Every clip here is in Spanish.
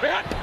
回看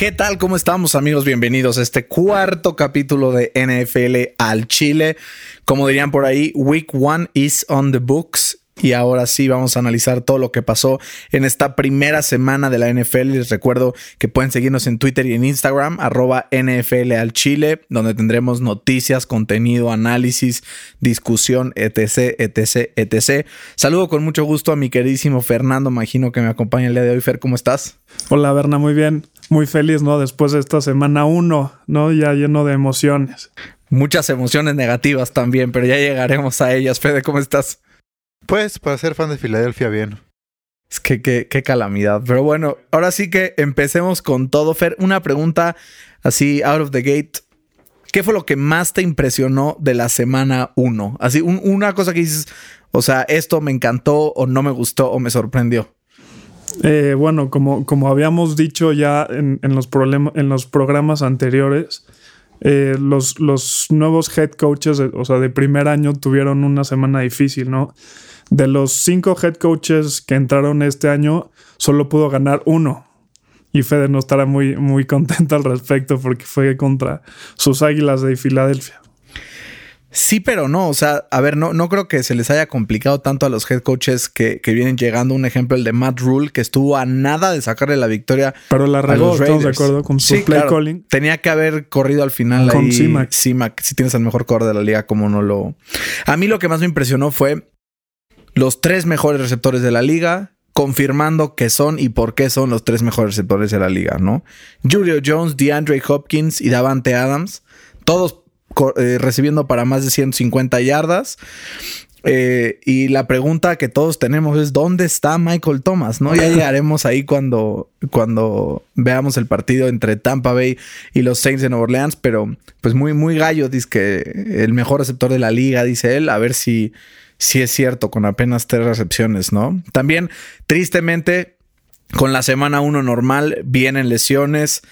¿Qué tal? ¿Cómo estamos amigos? Bienvenidos a este cuarto capítulo de NFL al Chile. Como dirían por ahí, Week One is on the books. Y ahora sí vamos a analizar todo lo que pasó en esta primera semana de la NFL. Les recuerdo que pueden seguirnos en Twitter y en Instagram, arroba NFL al Chile, donde tendremos noticias, contenido, análisis, discusión, etc, etc, etc. Saludo con mucho gusto a mi queridísimo Fernando Imagino que me acompaña el día de hoy. Fer, ¿cómo estás? Hola, Berna, muy bien. Muy feliz, ¿no? Después de esta semana uno, ¿no? Ya lleno de emociones. Muchas emociones negativas también, pero ya llegaremos a ellas. Fede, ¿cómo estás? Pues para ser fan de Filadelfia, bien. Es que qué, qué calamidad. Pero bueno, ahora sí que empecemos con todo. Fer, una pregunta así, out of the gate. ¿Qué fue lo que más te impresionó de la semana 1? Así, un- una cosa que dices, o sea, esto me encantó o no me gustó o me sorprendió. Eh, bueno, como, como habíamos dicho ya en, en los, en los programas anteriores, eh, los, los nuevos head coaches, o sea, de primer año tuvieron una semana difícil, ¿no? De los cinco head coaches que entraron este año, solo pudo ganar uno. Y Fede no estará muy, muy contento al respecto porque fue contra sus águilas de Filadelfia. Sí, pero no. O sea, a ver, no, no creo que se les haya complicado tanto a los head coaches que, que vienen llegando. Un ejemplo, el de Matt Rule, que estuvo a nada de sacarle la victoria. Pero la regó, estamos de acuerdo con su Sí, play claro. calling. Tenía que haber corrido al final Con ahí. C-Mac, si tienes el mejor core de la liga, como no lo. A mí lo que más me impresionó fue los tres mejores receptores de la liga, confirmando que son y por qué son los tres mejores receptores de la liga, ¿no? Julio Jones, DeAndre Hopkins y Davante Adams, todos eh, recibiendo para más de 150 yardas. Eh, y la pregunta que todos tenemos es ¿dónde está Michael Thomas? ¿No? Ya llegaremos ahí cuando, cuando veamos el partido entre Tampa Bay y los Saints de Nueva Orleans, pero pues muy, muy gallo, dice que el mejor receptor de la liga, dice él, a ver si, si es cierto, con apenas tres recepciones, ¿no? También, tristemente, con la semana 1 normal, vienen lesiones.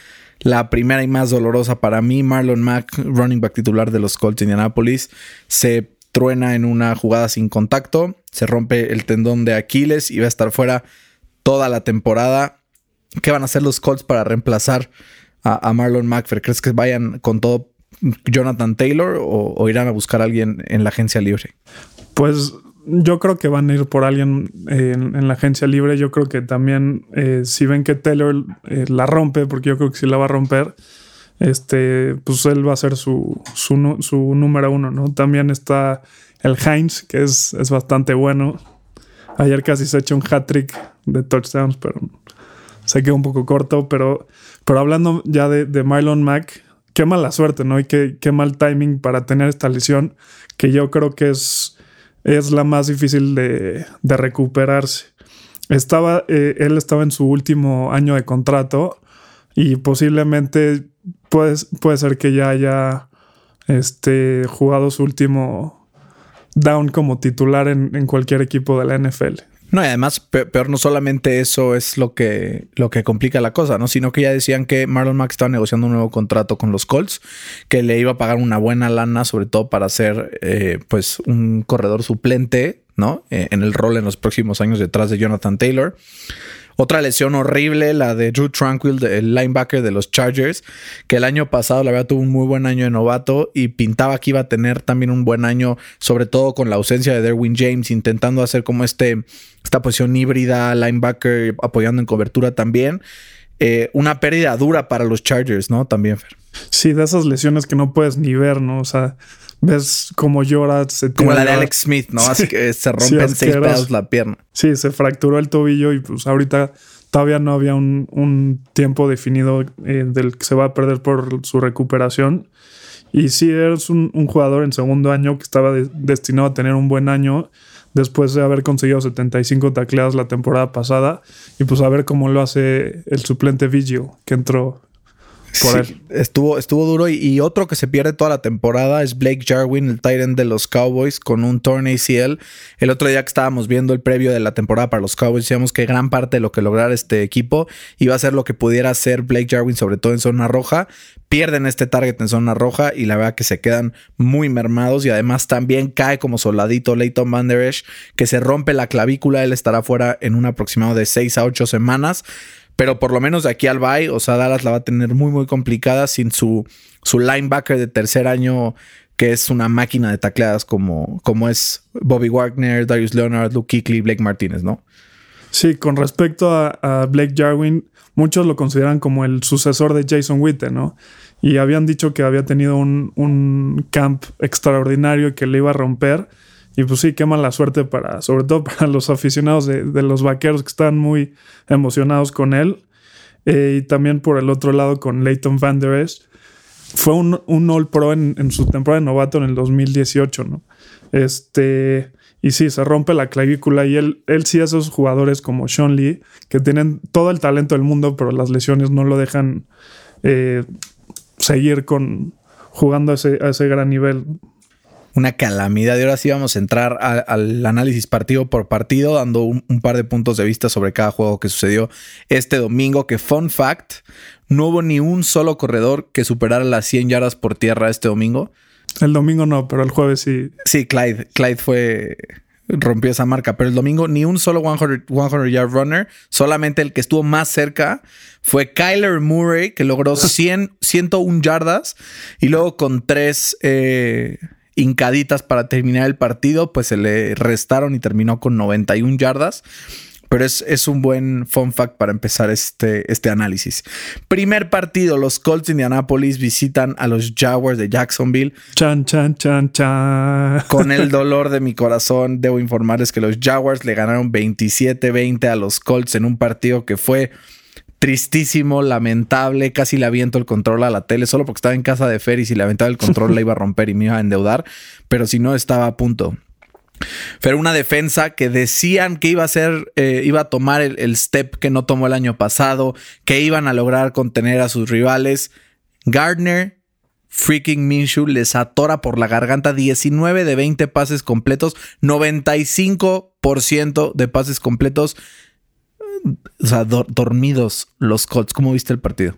La primera y más dolorosa para mí, Marlon Mack, running back titular de los Colts de Indianapolis, se truena en una jugada sin contacto, se rompe el tendón de Aquiles y va a estar fuera toda la temporada. ¿Qué van a hacer los Colts para reemplazar a, Marlon Mack? Fer? ¿Crees que vayan con todo Jonathan Taylor o, o irán a buscar a alguien en la agencia libre? Pues yo creo que van a ir por alguien eh, en, la agencia libre. Yo creo que también eh, si ven que Taylor eh, la rompe, porque yo creo que si la va a romper, este, pues él va a ser su, su, su número uno, ¿no? También está el Heinz, que es, es bastante bueno. Ayer casi se echó un hat-trick de touchdowns, pero se quedó un poco corto. Pero, pero hablando ya de, de Marlon Mack, qué mala suerte, ¿no? Y qué, qué mal timing para tener esta lesión, que yo creo que es, es la más difícil de, recuperarse. Estaba, eh, él estaba en su último año de contrato y posiblemente puede, puede ser que ya haya este, jugado su último down como titular en, en cualquier equipo de la NFL. No, y además, pe- peor no solamente eso es lo que, lo que complica la cosa, ¿no? Sino que ya decían que Marlon Mack estaba negociando un nuevo contrato con los Colts, que le iba a pagar una buena lana, sobre todo para ser, eh, pues, un corredor suplente, ¿no? Eh, en el rol en los próximos años detrás de Jonathan Taylor. Otra lesión horrible, la de Drew Tranquil, el linebacker de los Chargers, que el año pasado la verdad tuvo un muy buen año de novato y pintaba que iba a tener también un buen año, sobre todo con la ausencia de Derwin James, intentando hacer como este, esta posición híbrida, linebacker, apoyando en cobertura también. Eh, una pérdida dura para los Chargers, ¿no? También, Fer. Sí, de esas lesiones que no puedes ni ver, ¿no? O sea, ves cómo llora. Se Como la de. Alex Smith, ¿no? Así que se Sí, rompen seis asqueroso. pedazos la pierna. Sí, se fracturó el tobillo y pues ahorita todavía no había un, un tiempo definido eh, del que se va a perder por su recuperación. Y sí, es un, un jugador en segundo año que estaba de- destinado a tener un buen año después de haber conseguido 75 tacleadas la temporada pasada. Y pues a ver cómo lo hace el suplente Vigil que entró por Sí, él. Estuvo, estuvo duro y, y otro que se pierde toda la temporada es Blake Jarwin, el tight end de los Cowboys, con un torn ACL. El otro día que estábamos viendo el previo de la temporada para los Cowboys, decíamos que gran parte de lo que lograra este equipo iba a ser lo que pudiera hacer Blake Jarwin, sobre todo en zona roja. Pierden este target en zona roja y la verdad que se quedan muy mermados y además también cae como soldadito Leighton Van Der Esch, que se rompe la clavícula. Él estará fuera en un aproximado de 6 a 8 semanas. Pero por lo menos de aquí al bye, o sea, Dallas la va a tener muy, muy complicada sin su, su linebacker de tercer año, que es una máquina de tacleadas como, como es Bobby Wagner, Darius Leonard, Luke Kuechly, Blake Martínez, ¿no? Sí, con respecto a, Blake Jarwin, muchos lo consideran como el sucesor de Jason Witten, ¿no? Y habían dicho que había tenido un, un camp extraordinario que le iba a romper. Y pues sí, qué mala suerte para, sobre todo para los aficionados de, de los vaqueros que están muy emocionados con él. Eh, y también por el otro lado con Leighton Van Der Esch. Fue un, un All Pro en, en su temporada de novato en el 2018, ¿no? Este. Y sí, se rompe la clavícula y él, él sí, esos jugadores como Sean Lee, que tienen todo el talento del mundo, pero las lesiones no lo dejan eh, seguir con jugando a ese, a ese gran nivel. Una calamidad. Y ahora sí vamos a entrar a- al análisis partido por partido, dando un, un par de puntos de vista sobre cada juego que sucedió este domingo. Que, fun fact, no hubo ni un solo corredor que superara las 100 yardas por tierra este domingo. El domingo no, pero el jueves sí. Sí, Clyde. Clyde fue. Rompió esa marca, pero el domingo ni un solo 100, 100 yard runner, solamente el que estuvo más cerca fue Kyler Murray, que logró 100, 101 yardas y luego con tres eh, hincaditas para terminar el partido, pues se le restaron y terminó con 91 yardas. Pero es, es un buen fun fact para empezar este, este análisis. Primer partido, los Colts de Indianapolis visitan a los Jaguars de Jacksonville. Chan, chan, chan, chan. Con el dolor de mi corazón, debo informarles que los Jaguars le ganaron 27-20 a los Colts en un partido que fue tristísimo, lamentable. Casi le aviento el control a la tele solo porque estaba en casa de Fer y si le aventaba el control la iba a romper y me iba a endeudar. Pero si no, estaba a punto. Pero una defensa que decían que iba a ser, eh, iba a tomar el, el step que no tomó el año pasado, que iban a lograr contener a sus rivales. Gardner, freaking Minshew les atora por la garganta 19 de 20 pases completos, 95% de pases completos. O sea, do- dormidos los Colts. ¿Cómo viste el partido?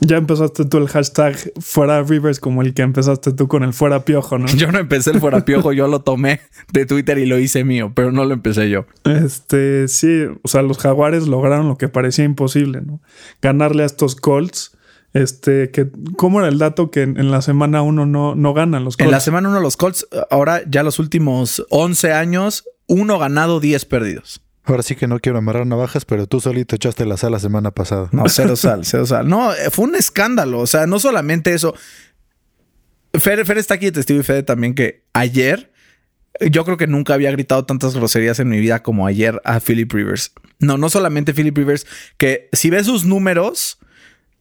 Ya empezaste tú el hashtag fuera Rivers como el que empezaste tú con el fuera piojo, ¿no? Yo no empecé el fuera piojo, yo lo tomé de Twitter y lo hice mío, pero no lo empecé yo. Este, sí, o sea, los jaguares lograron lo que parecía imposible, ¿no? Ganarle a estos Colts. Este, que, ¿cómo era el dato que en, en la semana uno no, no ganan los Colts? En la semana uno los Colts, ahora ya los últimos 11 años, uno ganado, 10 perdidos. Ahora sí que no quiero amarrar navajas, pero tú solito echaste la sal la semana pasada. No, cero sal, cero sal. No, eh, fue un escándalo. O sea, no solamente eso. Fer, Fer está aquí de testigo y Fede también que ayer yo creo que nunca había gritado tantas groserías en mi vida como ayer a Philip Rivers. No, no solamente Philip Rivers, que si ves sus números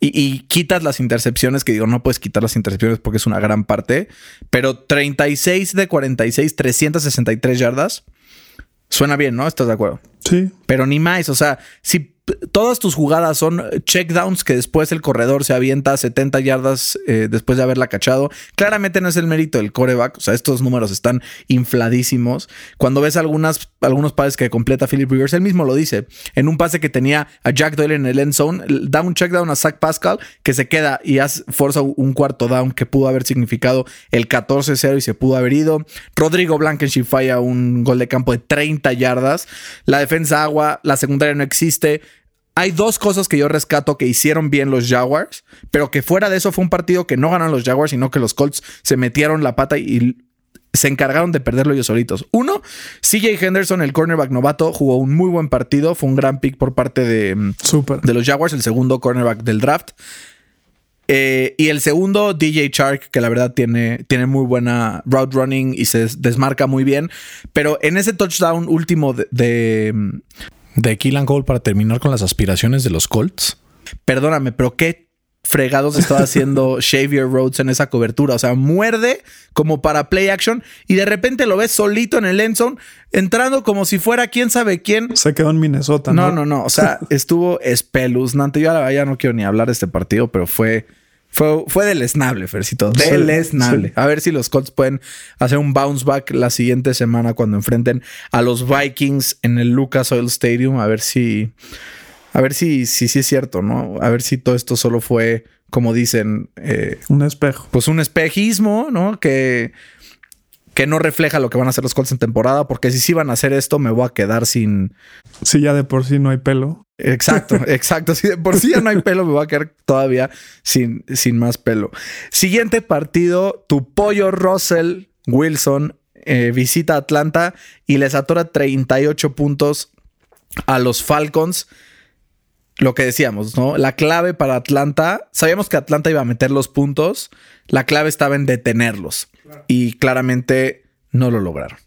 y, y quitas las intercepciones, que digo, no puedes quitar las intercepciones porque es una gran parte, pero 36 de 46, 363 yardas. Suena bien, ¿no? ¿Estás de acuerdo? Pero ni más, o sea, si todas tus jugadas son checkdowns que después el corredor se avienta 70 yardas eh, después de haberla cachado, claramente no es el mérito del coreback, o sea, estos números están infladísimos. Cuando ves algunas, algunos pases que completa Philip Rivers, él mismo lo dice, en un pase que tenía a Jack Doyle en el end zone, da un checkdown a Zach Pascal que se queda y hace, forza un cuarto down que pudo haber significado el 14-0 y se pudo haber ido. Rodrigo Blankenship falla un gol de campo de 30 yardas. La defensa agua, la secundaria no existe. Hay dos cosas que yo rescato que hicieron bien los Jaguars, pero que fuera de eso fue un partido que no ganaron los Jaguars, sino que los Colts se metieron la pata y se encargaron de perderlo ellos solitos. Uno, CJ Henderson, el cornerback novato, jugó un muy buen partido. Fue un gran pick por parte de, mm, súper. de los Jaguars, el segundo cornerback del draft. Eh, y el segundo, DJ Shark, que la verdad tiene, tiene muy buena route running y se des- desmarca muy bien. Pero en ese touchdown último de, de, De Killan Cole para terminar con las aspiraciones de los Colts. Perdóname, pero qué fregados estaba haciendo Xavier Rhodes en esa cobertura. O sea, muerde como para play action y de repente lo ves solito en el end zone, entrando como si fuera quién sabe quién. Se quedó en Minnesota, ¿no? No, no, no. O sea, estuvo espeluznante. Yo ya no quiero ni hablar de este partido, pero fue fue, fue deleznable, Fercito. Deleznable. A ver si los Colts pueden hacer un bounce back la siguiente semana cuando enfrenten a los Vikings en el Lucas Oil Stadium. A ver si. A ver si, si, si es cierto, ¿no? A ver si todo esto solo fue, como dicen. Eh, un espejo. Pues un espejismo, ¿no? Que que no refleja lo que van a hacer los Colts en temporada, porque si sí van a hacer esto, me voy a quedar sin. Si ya de por sí no hay pelo. Exacto, exacto. Si de por sí ya no hay pelo, me voy a quedar todavía sin, sin más pelo. Siguiente partido: tu pollo Russell Wilson eh, visita Atlanta y les atora 38 puntos a los Falcons lo que decíamos, ¿no? La clave para Atlanta, sabíamos que Atlanta iba a meter los puntos, la clave estaba en detenerlos y claramente no lo lograron.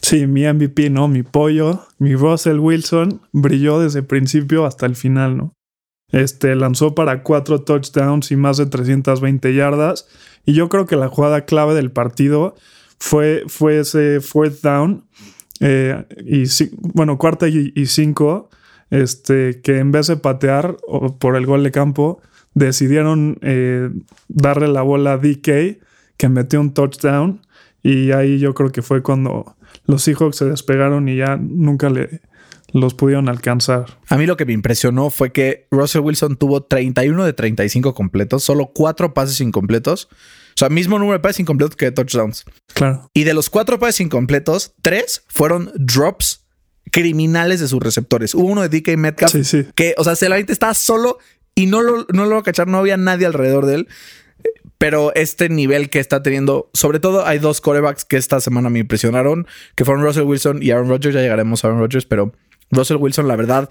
Sí, mi MVP, ¿no? Mi pollo, mi Russell Wilson brilló desde el principio hasta el final, ¿no? Este lanzó para cuatro touchdowns y más de 320 yardas. Y yo creo que la jugada clave del partido fue, fue ese fourth down. Eh, y bueno, cuarta y, cinco este, que en vez de patear por el gol de campo, decidieron eh, darle la bola a DK, que metió un touchdown. Y ahí yo creo que fue cuando los Seahawks se despegaron y ya nunca le, los pudieron alcanzar. A mí lo que me impresionó fue que Russell Wilson tuvo 31 de 35 completos, solo 4 pases incompletos. O sea, mismo número de pases incompletos que de touchdowns. Claro. Y de los 4 pases incompletos, 3 fueron drops criminales de sus receptores. Hubo uno de DK Metcalf que, o sea, Celarite estaba solo y no lo, no lo va a cachar, no había nadie alrededor de él. Pero este nivel que está teniendo, sobre todo hay dos corebacks que esta semana me impresionaron, que fueron Russell Wilson y Aaron Rodgers. Ya llegaremos a Aaron Rodgers, pero Russell Wilson, la verdad,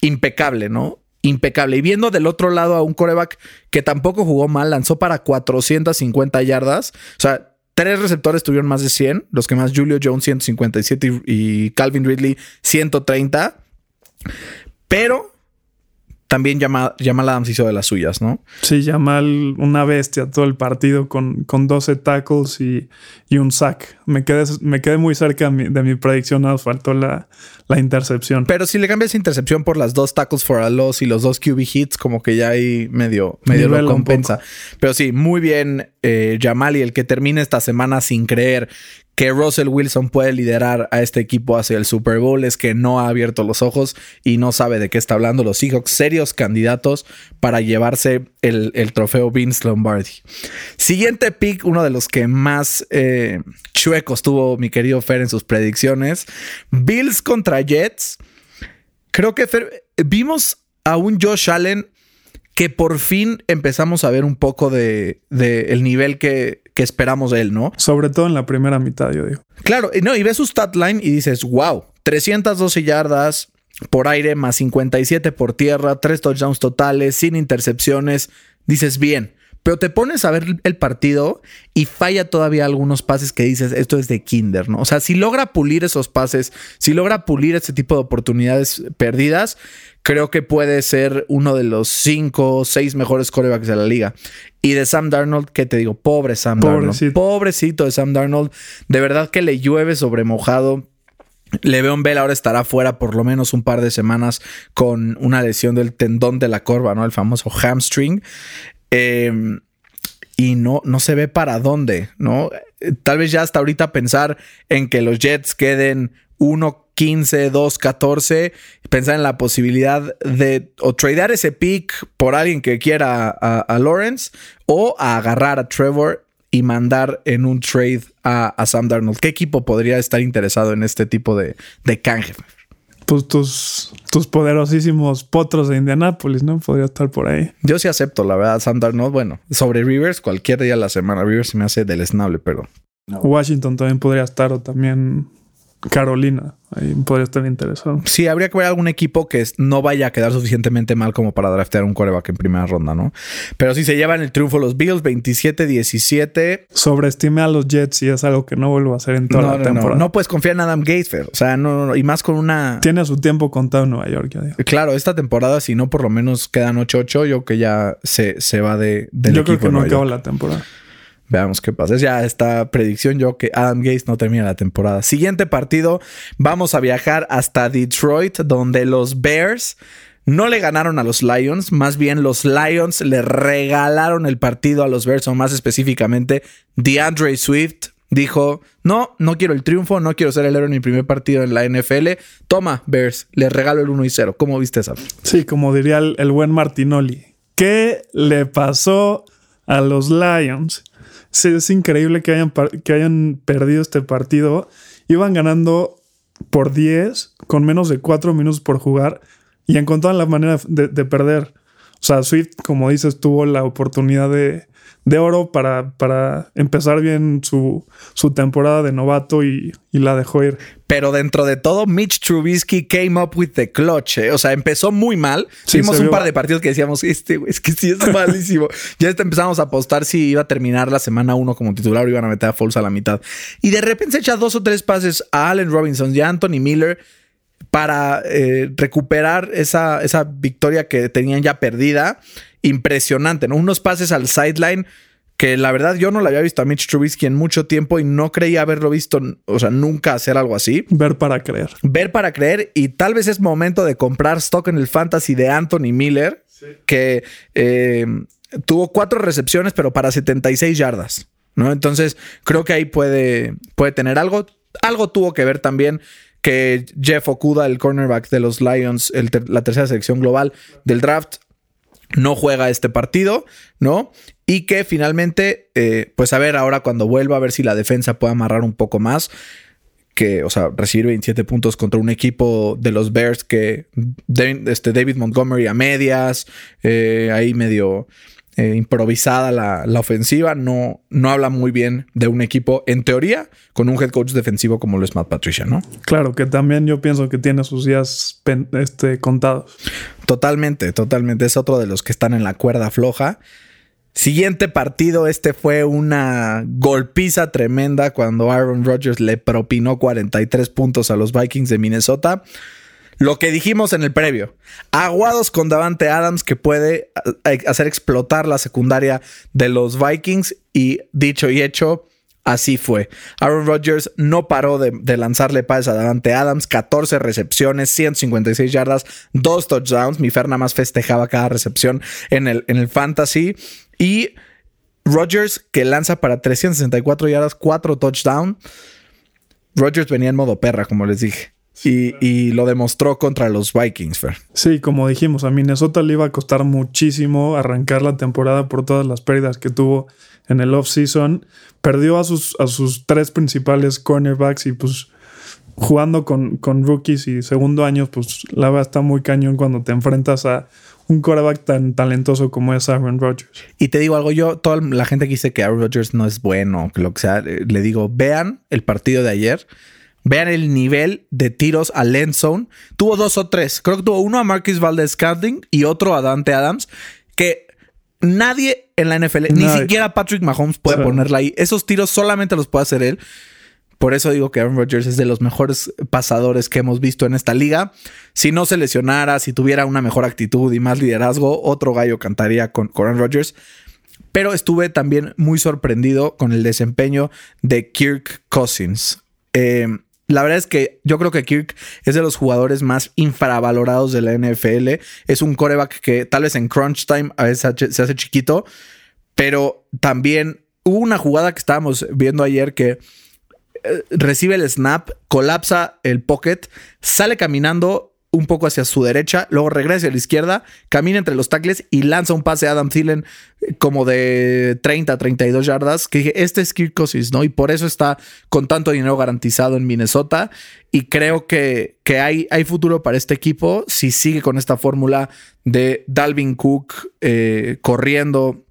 impecable, ¿no? Impecable. Y viendo del otro lado a un coreback que tampoco jugó mal, lanzó para 450 yardas. O sea, Tres receptores tuvieron más de 100, los que más Julio Jones 157 y, Calvin Ridley 130. Pero también Jamal, Adams hizo de las suyas, ¿no? Sí, Jamal, una bestia todo el partido con, con 12 tackles y, un sack. Me quedé, me quedé muy cerca de mi, predicción, nos faltó la, intercepción. Pero si le cambias intercepción por las dos tackles for a loss y los dos QB hits, como que ya ahí medio, medio lo compensa. Pero sí, muy bien eh, Jamal y el que termine esta semana sin creer que Russell Wilson puede liderar a este equipo hacia el Super Bowl es que no ha abierto los ojos y no sabe de qué está hablando. Los Seahawks, serios candidatos para llevarse el, trofeo Vince Lombardi. Siguiente pick, uno de los que más eh, chuecos tuvo mi querido Fer en sus predicciones. Bills contra Jets. Creo que vimos a un Josh Allen que por fin empezamos a ver un poco de, el nivel que, esperamos de él, ¿no? Sobre todo en la primera mitad, yo digo. Claro, no, y ves su stat line y dices, wow, 312 yardas por aire más 57 por tierra, tres touchdowns totales, sin intercepciones. Dices, bien, pero te pones a ver el partido y falla todavía algunos pases que dices, esto es de Kinder, ¿no? O sea, si logra pulir esos pases, si logra pulir ese tipo de oportunidades perdidas, creo que puede ser uno de los cinco o seis mejores corebacks de la liga. Y de Sam Darnold, ¿qué te digo? Pobre Sam Darnold. Pobrecito de Sam Darnold. De verdad que le llueve sobre mojado. Le'Veon Bell ahora estará fuera por lo menos un par de semanas con una lesión del tendón de la corva, ¿no? El famoso hamstring. Em, y no, no se ve para dónde, ¿no? Tal vez ya hasta ahorita pensar en que los Jets queden 1 15, 2, 14, pensar en la posibilidad de o tradear ese pick por alguien que quiera a, Lawrence o a agarrar a Trevor y mandar en un trade a, Sam Darnold. ¿Qué equipo podría estar interesado en este tipo de, de canje? Pues tus, tus poderosísimos potros de Indianápolis, ¿no? Podría estar por ahí. Yo sí acepto, la verdad, Sam Darnold. Bueno, sobre Rivers, cualquier día de la semana. Rivers se me hace deleznable, pero. Washington también podría estar o también Carolina. Ahí podría estar interesado. Sí, habría que ver algún equipo que no vaya a quedar suficientemente mal como para draftear un coreback en primera ronda, ¿no? Pero si se llevan el triunfo los Bills 27-17. Sobreestime a los Jets y es algo que no vuelvo a hacer en toda No, la no, temporada. no, no puedes confiar en Adam Gates, Fer. O sea, no, no, y más con una. Tiene su tiempo contado en Nueva York, ya digo. Claro, esta temporada, si no por lo menos quedan 8-8, yo que ya se, se va de, del Yo creo que no acaba la temporada. Veamos qué pasa. Es ya esta predicción yo que Adam Gates no termina la temporada. Siguiente partido, vamos a viajar hasta Detroit, donde los Bears no le ganaron a los Lions, más bien los Lions le regalaron el partido a los Bears, o más específicamente, DeAndre Swift dijo, no, no quiero el triunfo, no quiero ser el héroe en mi primer partido en la NFL. Toma, Bears, les regalo el 1 y 0. ¿Cómo viste esa? Sí, como diría el, el buen Martinoli. ¿Qué le pasó a los Lions? Sí, es increíble que hayan, que hayan perdido este partido. Iban ganando por 10 con menos de 4 minutos por jugar y encontraron la manera de, de perder. O sea, Swift, como dices, tuvo la oportunidad de, de oro para, para empezar bien su, su temporada de novato y, y la dejó ir. Pero dentro de todo, Mitch Trubisky came up with the clutch. ¿eh? O sea, empezó muy mal. Sí, Vimos un vio- par de partidos que decíamos, este, güey, es que sí es malísimo. ya empezamos a apostar si iba a terminar la semana uno como titular o iban a meter a Foles a la mitad. Y de repente se echa dos o tres pases a Allen Robinson y a Anthony Miller para eh, recuperar esa, esa victoria que tenían ya perdida. Impresionante, ¿no? Unos pases al sideline que la verdad yo no la había visto a Mitch Trubisky en mucho tiempo y no creía haberlo visto, o sea, nunca hacer algo así. Ver para creer. Ver para creer y tal vez es momento de comprar stock en el fantasy de Anthony Miller, que eh, tuvo cuatro recepciones, pero para 76 yardas, ¿no? Entonces creo que ahí puede, puede tener algo. Algo tuvo que ver también que Jeff Okuda, el cornerback de los Lions, la tercera selección global del draft, no juega este partido, ¿no? Y que finalmente, eh, pues a ver ahora cuando vuelva, a ver si la defensa puede amarrar un poco más. Que, o sea, recibir 27 puntos contra un equipo de los Bears que este, David Montgomery a medias, eh, ahí medio eh, improvisada la, la ofensiva, no, no habla muy bien de un equipo, en teoría, con un head coach defensivo como lo es Matt Patricia, ¿no? Claro, que también yo pienso que tiene sus días pen- este, contados. Totalmente, totalmente. Es otro de los que están en la cuerda floja. Siguiente partido, este fue una golpiza tremenda cuando Aaron Rodgers le propinó 43 puntos a los Vikings de Minnesota. Lo que dijimos en el previo, aguados con Davante Adams que puede eh, hacer explotar la secundaria de los Vikings y dicho y hecho, así fue. Aaron Rodgers no paró de, lanzarle pases a Davante Adams, 14 recepciones, 156 yardas, dos touchdowns. Mi Fer nada más festejaba cada recepción en el, en el fantasy. Y Rodgers que lanza para 364 yardas, 4 touchdowns. Rodgers venía en modo perra, como les dije. Y, y lo demostró contra los Vikings, Fer. Sí, como dijimos, a Minnesota le iba a costar muchísimo arrancar la temporada por todas las pérdidas que tuvo en el offseason. Perdió a sus, a sus tres principales cornerbacks y pues jugando con, con rookies y segundo año, pues la verdad está muy cañón cuando te enfrentas a un quarterback tan talentoso como es Aaron Rodgers. Y te digo algo, yo, toda la gente que dice que Aaron Rodgers no es bueno, que lo que sea, le digo, vean el partido de ayer, vean el nivel de tiros al end zone. Tuvo dos o tres, creo que tuvo uno a Marcus Valdez Scantling y otro a Dante Adams, que nadie en la NFL, ni siquiera Patrick Mahomes puede ponerla ahí. Esos tiros solamente los puede hacer él. Por eso digo que Aaron Rodgers es de los mejores pasadores que hemos visto en esta liga. Si no se lesionara, si tuviera una mejor actitud y más liderazgo, otro gallo cantaría con, con Aaron Rodgers. Pero estuve también muy sorprendido con el desempeño de Kirk Cousins. Eh, la verdad es que yo creo que Kirk es de los jugadores más infravalorados de la NFL. Es un coreback que tal vez en crunch time a veces se hace chiquito, pero también hubo una jugada que estábamos viendo ayer que eh, recibe el snap, colapsa el pocket, sale caminando un poco hacia su derecha, luego regresa a la izquierda, camina entre los tackles y lanza un pase a Adam Thielen como de 30, 32 yardas, que dije, este es Kirk ¿no? Y por eso está con tanto dinero garantizado en Minnesota y creo que, que hay, hay futuro para este equipo si sigue con esta fórmula de Dalvin Cook eh, corriendo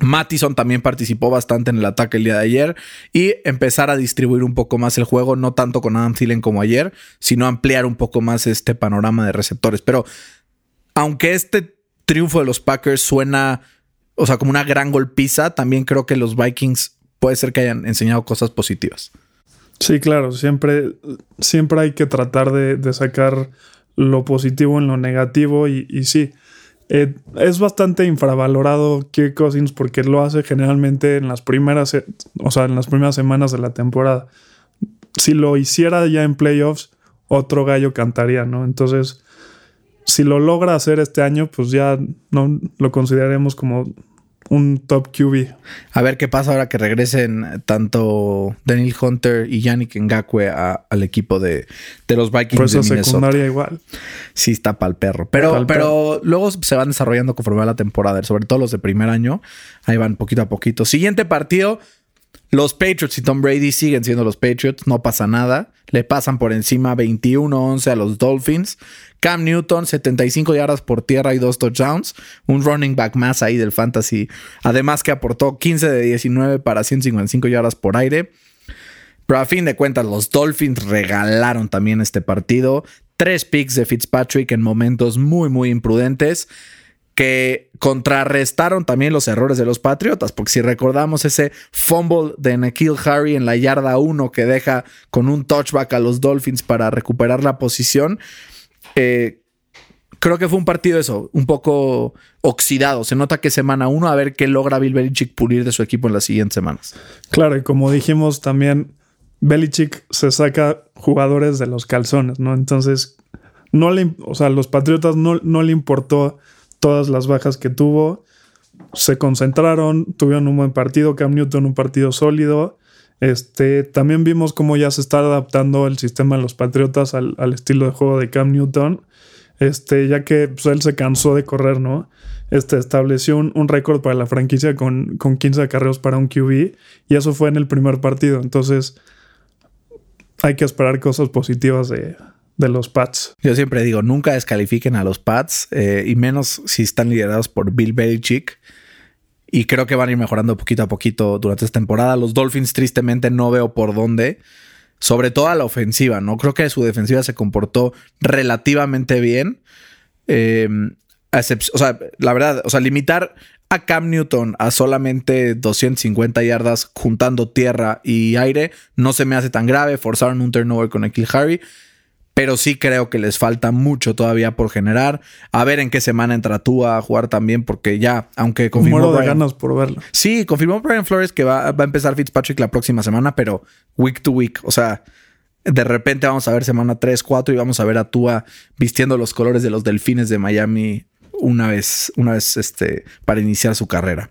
Mattison también participó bastante en el ataque el día de ayer y empezar a distribuir un poco más el juego, no tanto con Adam Thielen como ayer, sino ampliar un poco más este panorama de receptores. Pero aunque este triunfo de los Packers suena, o sea, como una gran golpiza, también creo que los Vikings puede ser que hayan enseñado cosas positivas. Sí, claro, siempre, siempre hay que tratar de, sacar lo positivo en lo negativo y, sí. Eh, es bastante infravalorado Kirk Cousins porque lo hace generalmente en las primeras, o sea, en las primeras semanas de la temporada. Si lo hiciera ya en playoffs, otro gallo cantaría, ¿no? Entonces, si lo logra hacer este año, pues ya no lo consideraremos como un top QB. A ver qué pasa ahora que regresen tanto Daniel Hunter y Yannick Ngakwe al equipo de, de, los Vikings Por eso de Minnesota. secundaria igual. Sí, está para el perro. Pero, Pa'l pero luego se van desarrollando conforme va la temporada, sobre todo los de primer año. Ahí van poquito a poquito. Siguiente partido. Los Patriots y Tom Brady siguen siendo los Patriots, no pasa nada. Le pasan por encima 21-11 a los Dolphins. Cam Newton, 75 yardas por tierra y dos touchdowns. Un running back más ahí del fantasy. Además que aportó 15 de 19 para 155 yardas por aire. Pero a fin de cuentas, los Dolphins regalaron también este partido. Tres picks de Fitzpatrick en momentos muy, muy imprudentes que contrarrestaron también los errores de los Patriotas, porque si recordamos ese fumble de Nikhil Harry en la yarda 1 que deja con un touchback a los Dolphins para recuperar la posición, eh, creo que fue un partido eso, un poco oxidado. Se nota que semana 1 a ver qué logra Bill Belichick pulir de su equipo en las siguientes semanas. Claro, y como dijimos también, Belichick se saca jugadores de los calzones, ¿no? Entonces, no le, o sea, los Patriotas no, no le importó todas las bajas que tuvo. Se concentraron, tuvieron un buen partido. Cam Newton, un partido sólido. Este, también vimos cómo ya se está adaptando el sistema de los Patriotas al, estilo de juego de Cam Newton. Este, ya que pues, él se cansó de correr, ¿no? Este, estableció un, un récord para la franquicia con, con 15 acarreos para un QB. Y eso fue en el primer partido. Entonces, hay que esperar cosas positivas de, de los Pats. Yo siempre digo, nunca descalifiquen a los Pats, eh, y menos si están liderados por Bill Belichick. Y creo que van a ir mejorando poquito a poquito durante esta temporada. Los Dolphins, tristemente, no veo por dónde. Sobre todo a la ofensiva, ¿no? Creo que su defensiva se comportó relativamente bien. Eh, o sea, la verdad, o sea, limitar a Cam Newton a solamente 250 yardas juntando tierra y aire no se me hace tan grave. Forzaron un turnover con Ekil Harry pero sí creo que les falta mucho todavía por generar. A ver en qué semana entra tú a jugar también, porque ya, aunque confirmó. Muero de Brian- ganas por verlo. Sí, confirmó Brian Flores que va, va a empezar Fitzpatrick la próxima semana, pero week to week. O sea, de repente vamos a ver semana 3, 4 y vamos a ver a Tua vistiendo los colores de los delfines de Miami una vez, una vez este, para iniciar su carrera.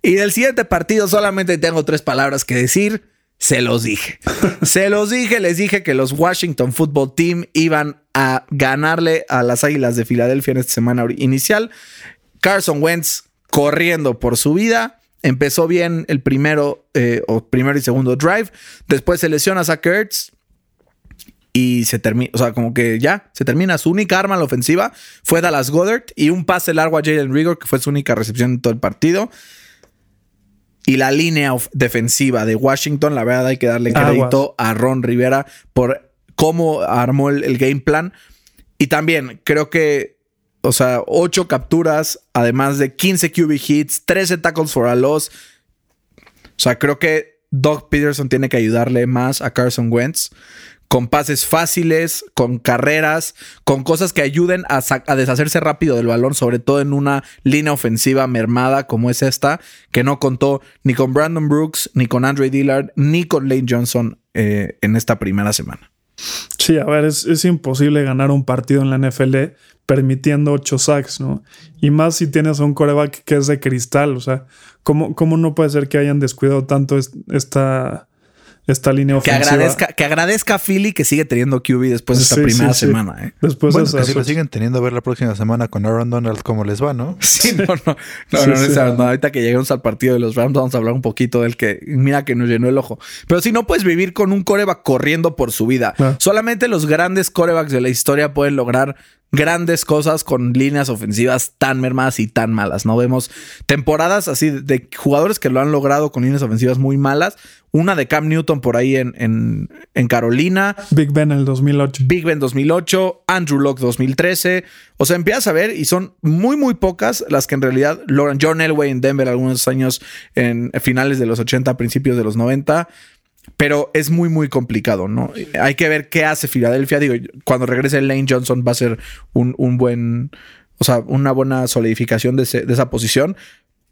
Y del siguiente partido solamente tengo tres palabras que decir. Se los dije. Se los dije, les dije que los Washington Football Team iban a ganarle a las Águilas de Filadelfia en esta semana inicial. Carson Wentz corriendo por su vida. Empezó bien el primero eh, o primero y segundo drive. Después se lesiona a Zach Ertz y se termina, o sea, como que ya se termina. Su única arma en la ofensiva fue Dallas Goddard y un pase largo a Jalen Rigor, que fue su única recepción en todo el partido. Y la línea defensiva de Washington, la verdad hay que darle Aguas. crédito a Ron Rivera por cómo armó el, el game plan. Y también creo que, o sea, 8 capturas, además de 15 QB hits, 13 tackles for a loss. O sea, creo que Doug Peterson tiene que ayudarle más a Carson Wentz con pases fáciles, con carreras, con cosas que ayuden a, a deshacerse rápido del balón, sobre todo en una línea ofensiva mermada como es esta, que no contó ni con Brandon Brooks, ni con Andre Dillard, ni con Lane Johnson eh, en esta primera semana. Sí, a ver, es, imposible ganar un partido en la NFL permitiendo 8 sacks, ¿no? Y más si tienes a un coreback que es de cristal, o sea, ¿cómo, cómo no puede ser que hayan descuidado tanto es- esta, esta línea Que ofensiva? agradezca, que agradezca a Philly que sigue teniendo QB después de esta Sí, primera sí, sí. semana. ¿eh? Después Bueno, de que si lo siguen teniendo a ver la próxima semana con Aaron Donald cómo les va, ¿no? Sí, no, no, no, Sí, no, sí. no, no, ahorita que lleguemos al partido de los Rams vamos a hablar un poquito del que, mira que nos llenó el ojo. Pero si no puedes vivir con un coreback corriendo por su vida. Solamente los grandes corebacks de la historia pueden lograr grandes cosas con líneas ofensivas tan mermadas y tan malas. No vemos temporadas así de jugadores que lo han logrado con líneas ofensivas muy malas. Una de Cam Newton por ahí en, en, en Carolina. Big Ben en el 2008. Big Ben 2008, Andrew Locke 2013. O sea, empiezas a ver y son muy, muy pocas las que en realidad logran. John Elway en Denver algunos años en finales de los 80, principios de los 90 pero es muy, muy complicado, ¿no? Hay que ver qué hace Filadelfia. Digo, cuando regrese Lane Johnson va a ser un, buen, o sea, una buena solidificación de, esa posición.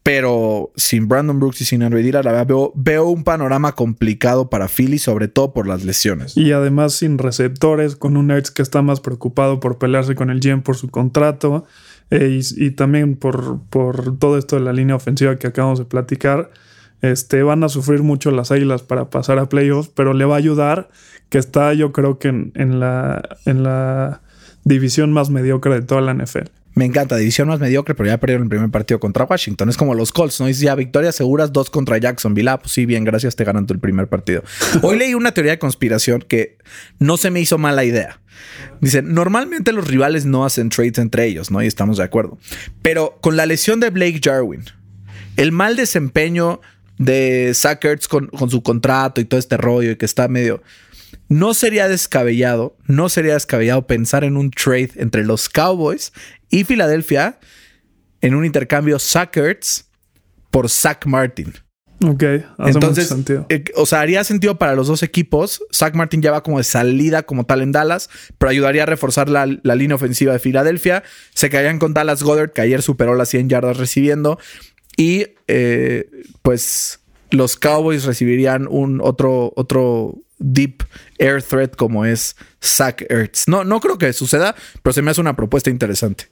Pero sin Brandon Brooks y sin Andrew la verdad, veo, veo, un panorama complicado para Philly, sobre todo por las lesiones. Y además sin receptores, con un Ertz que está más preocupado por pelearse con el GM por su contrato eh, y, también por, por todo esto de la línea ofensiva que acabamos de platicar. Este, van a sufrir mucho las águilas para pasar a playoffs, pero le va a ayudar que está yo creo que en, la, en la división más mediocre de toda la NFL. Me encanta, división más mediocre, pero ya perdieron el primer partido contra Washington. Es como los Colts, ¿no? Dice ya victorias seguras, dos contra Jacksonville. Ah, pues sí, bien, gracias, te ganan el primer partido. Hoy leí una teoría de conspiración que no se me hizo mala idea. Dice, normalmente los rivales no hacen trades entre ellos, ¿no? Y estamos de acuerdo. Pero con la lesión de Blake Jarwin, el mal desempeño de Sackers con, con, su contrato y todo este rollo y que está medio. No sería descabellado, no sería descabellado pensar en un trade entre los Cowboys y Filadelfia en un intercambio Sackers por Zach Martin. Ok, hace Entonces, sentido. Eh, o sea, haría sentido para los dos equipos. Zach Martin ya va como de salida como tal en Dallas, pero ayudaría a reforzar la, la línea ofensiva de Filadelfia. Se caían con Dallas Goddard, que ayer superó las 100 yardas recibiendo. Y eh, pues los Cowboys recibirían un otro, otro deep air threat como es Zach Ertz. No, no creo que suceda, pero se me hace una propuesta interesante.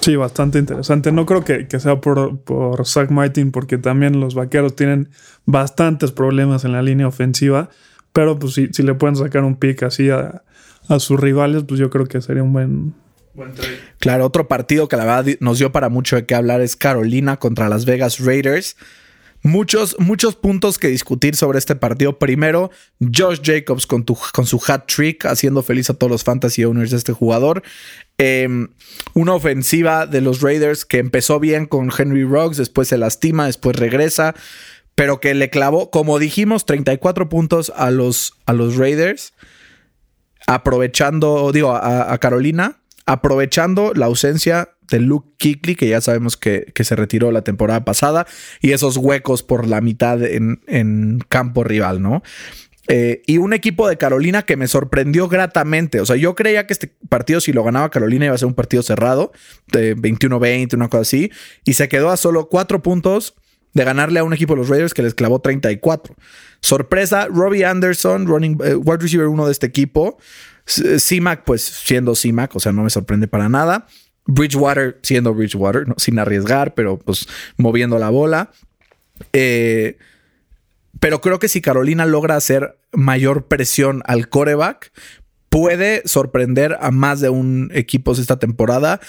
Sí, bastante interesante. No creo que, sea por, por Zach Martin, porque también los vaqueros tienen bastantes problemas en la línea ofensiva. Pero pues si, si le pueden sacar un pick así a, a sus rivales, pues yo creo que sería un buen, Claro, otro partido que la verdad nos dio para mucho de qué hablar es Carolina contra Las Vegas Raiders. Muchos, muchos puntos que discutir sobre este partido. Primero, Josh Jacobs con, con su hat trick, haciendo feliz a todos los fantasy owners de este jugador. Em, una ofensiva de los Raiders que empezó bien con Henry Ruggs, después se lastima, después regresa, pero que le clavó, como dijimos, 34 puntos a los, a los Raiders, aprovechando, digo, a Carolina aprovechando la ausencia de Luke Kuechly, que ya sabemos que, se retiró la temporada pasada, y esos huecos por la mitad en, campo rival, ¿no? Eh, y un equipo de Carolina que me sorprendió gratamente. O sea, yo creía que este partido, si lo ganaba Carolina, iba a ser un partido cerrado, de 21-20, una cosa así, y se quedó a solo cuatro puntos de ganarle a un equipo de los Raiders que les clavó 34. Sorpresa, Robbie Anderson, running, eh, wide receiver uno de este equipo, CMAC, pues siendo CMAC, o sea, no me sorprende para nada. Bridgewater siendo Bridgewater, sin arriesgar, pero pues moviendo la bola. Eh, pero creo que si Carolina logra hacer mayor presión al coreback, puede sorprender a más de un equipo esta temporada.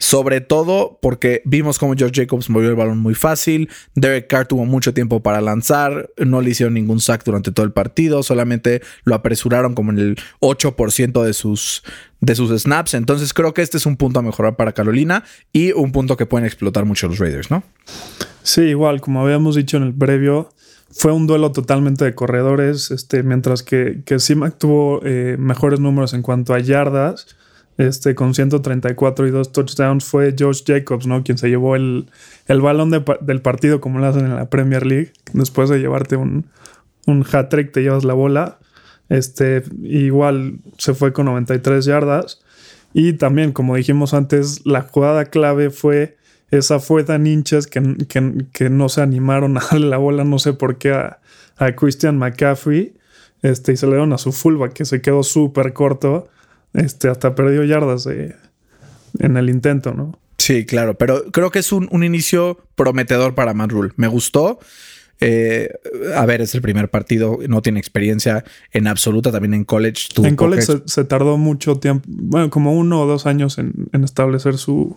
Sobre todo porque vimos como George Jacobs movió el balón muy fácil. Derek Carr tuvo mucho tiempo para lanzar. No le hicieron ningún sack durante todo el partido. Solamente lo apresuraron como en el 8% de sus, de sus snaps. Entonces creo que este es un punto a mejorar para Carolina y un punto que pueden explotar mucho los Raiders, ¿no? Sí, igual, como habíamos dicho en el previo, fue un duelo totalmente de corredores. Este, mientras que, que Simac tuvo eh, mejores números en cuanto a yardas este, con 134 y dos touchdowns fue Josh Jacobs, ¿no? Quien se llevó el, balón del partido como lo hacen en la Premier League. Después de llevarte un, un hat-trick, te llevas la bola. Este, igual se fue con 93 yardas. Y también, como dijimos antes, la jugada clave fue esa fue tan hinchas que, que, no se animaron a darle la bola, no sé por qué, a, a Christian McCaffrey. Este, y se le dieron a su fullback, que se quedó súper corto. Este, hasta perdió yardas en el intento, ¿no? Sí, claro, pero creo que es un, inicio prometedor para Matt Rule. Me gustó. Eh, a ver, es el primer partido, no tiene experiencia en absoluta, también en college. en college se, tardó mucho tiempo, bueno, como uno o dos años en, establecer su,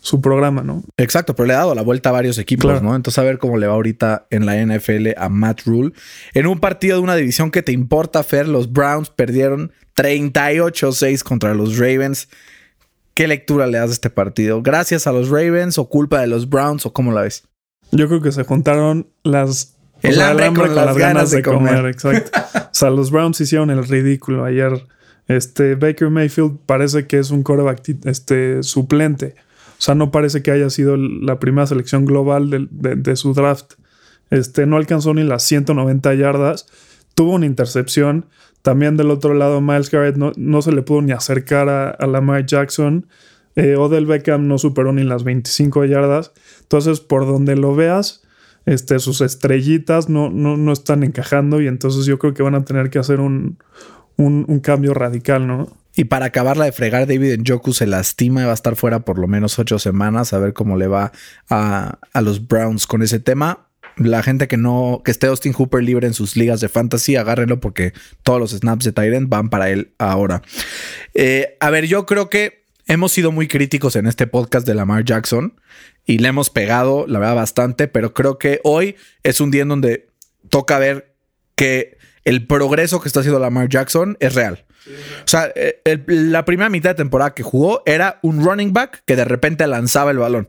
su, programa, ¿no? Exacto, pero le ha dado la vuelta a varios equipos, ¿no? Entonces a ver cómo le va ahorita en la NFL a Matt Rule. En un partido de una división que te importa, Fer, los Browns perdieron 38-6 contra los Ravens. ¿qué lectura le das a este partido? ¿Gracias a los Ravens o culpa de los Browns o cómo la ves? Yo creo que se juntaron las. o El sea, hambre con las ganas de comer. exacto. o sea, los Browns hicieron el ridículo ayer. Este Baker Mayfield parece que es un ti- este, suplente. O sea, no parece que haya sido la primera selección global de, su draft. Este, no alcanzó ni las 190 yardas. Tuvo una intercepción. También del otro lado, Miles Garrett no, no se le pudo ni acercar a, a Lamar Jackson. Eh, Odell Beckham no superó ni las 25 yardas. Entonces, por donde lo veas, este, sus estrellitas no, no, no están encajando. Y entonces yo creo que van a tener que hacer un, un cambio radical, ¿no? Y para acabarla de fregar, David Njoku se lastima y va a estar fuera por lo menos ocho semanas. A ver cómo le va a, a los Browns con ese tema. La gente que no, que esté Austin Hooper libre en sus ligas de fantasy, agárrenlo porque todos los snaps de Tyrant van para él ahora. Eh, a ver, yo creo que hemos sido muy críticos en este podcast de Lamar Jackson y le hemos pegado, la verdad, bastante, pero creo que hoy es un día en donde toca ver que el progreso que está haciendo Lamar Jackson es real. O sea, eh, el- la primera mitad de temporada que jugó era un running back que de repente lanzaba el balón.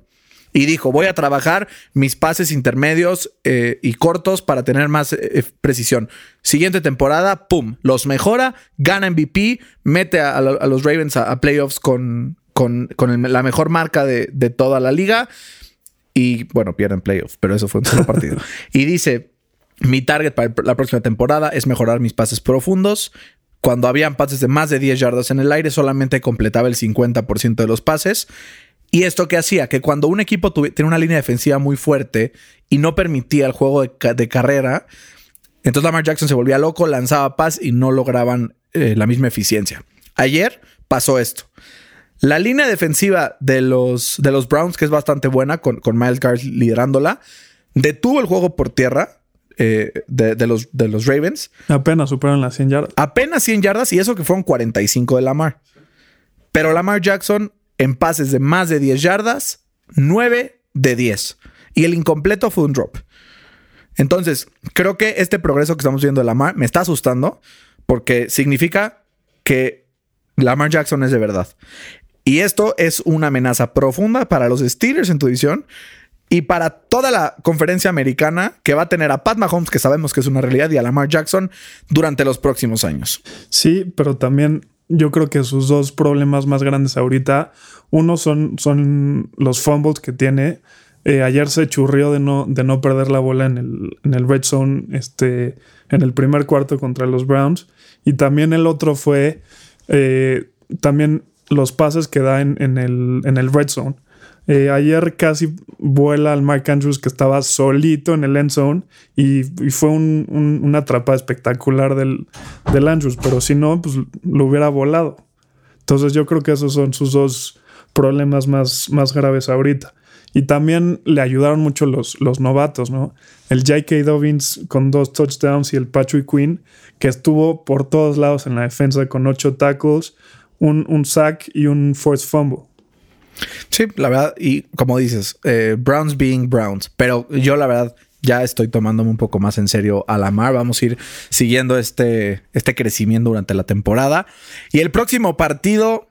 Y dijo, voy a trabajar mis pases intermedios eh, y cortos para tener más eh, precisión. Siguiente temporada, ¡pum! Los mejora, gana MVP, mete a, a lo- a los Ravens a, a playoffs con, con, con el- la mejor marca de, de toda la liga. Y bueno, pierden playoffs, pero eso fue un solo partido. y dice, mi target para la próxima temporada es mejorar mis pases profundos. Cuando habían pases de más de 10 yardas en el aire, solamente completaba el 50% de los pases. ¿Y esto qué hacía? Que cuando un equipo tiene una línea defensiva muy fuerte y no permitía el juego de, ca- de carrera, entonces Lamar Jackson se volvía loco, lanzaba paz y no lograban eh, la misma eficiencia. Ayer pasó esto. La línea defensiva de los, de los Browns, que es bastante buena, con, con Miles Garrett liderándola, detuvo el juego por tierra eh, de, de los, de los Ravens Apenas superaron las 100 yardas. apenas 100 yardas y eso que fueron 45 de Lamar. Pero Lamar Jackson en pases de más de 10 yardas, 9 de 10. Y el incompleto fue un drop. Entonces, creo que este progreso que estamos viendo de Lamar me está asustando porque significa que Lamar Jackson es de verdad. Y esto es una amenaza profunda para los Steelers en tu división y para toda la conferencia americana que va a tener a Pat Mahomes, que sabemos que es una realidad, y a Lamar Jackson durante los próximos años. Sí, pero también yo creo que sus dos problemas más grandes ahorita, uno son, son los fumbles que tiene. Eh, ayer se churrió de no, de no perder la bola en el, en el red zone este, en el primer cuarto contra los Browns. Y también el otro fue eh, también los pases que da en, el, en el red zone. Eh, ayer casi vuela al Mike Andrews que estaba solito en el end zone y, fue un- un- una atrapada espectacular del, del Andrews, pero si no, pues lo hubiera volado. Entonces yo creo que esos son sus dos problemas más, más graves ahorita. Y también le ayudaron mucho los, los novatos, ¿no? El J.K. Dobbins con dos touchdowns y el Patrick Quinn, que estuvo por todos lados en la defensa con ocho tackles, un, un sack y un forced fumble. Sí, la verdad, y como dices, eh, Browns being Browns, pero yo la verdad ya estoy tomándome un poco más en serio a Lamar. Vamos a ir siguiendo este, este crecimiento durante la temporada. Y el próximo partido,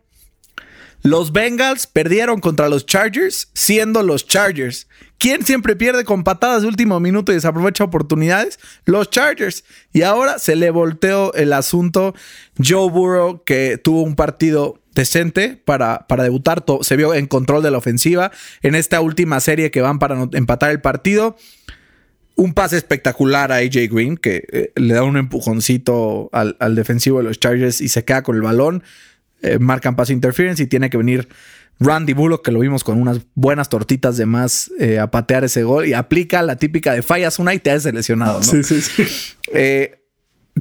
los Bengals perdieron contra los Chargers, siendo los Chargers. ¿Quién siempre pierde con patadas de último minuto y desaprovecha oportunidades? Los Chargers. Y ahora se le volteó el asunto. Joe Burrow, que tuvo un partido decente para, para debutar, se vio en control de la ofensiva en esta última serie que van para empatar el partido. Un pase espectacular a AJ Green que eh, le da un empujoncito al, al defensivo de los Chargers y se queda con el balón. Eh, marcan paso interference y tiene que venir Randy Bullock, que lo vimos con unas buenas tortitas de más eh, a patear ese gol y aplica la típica de fallas una y te has seleccionado. ¿no? Sí, sí, sí. Eh,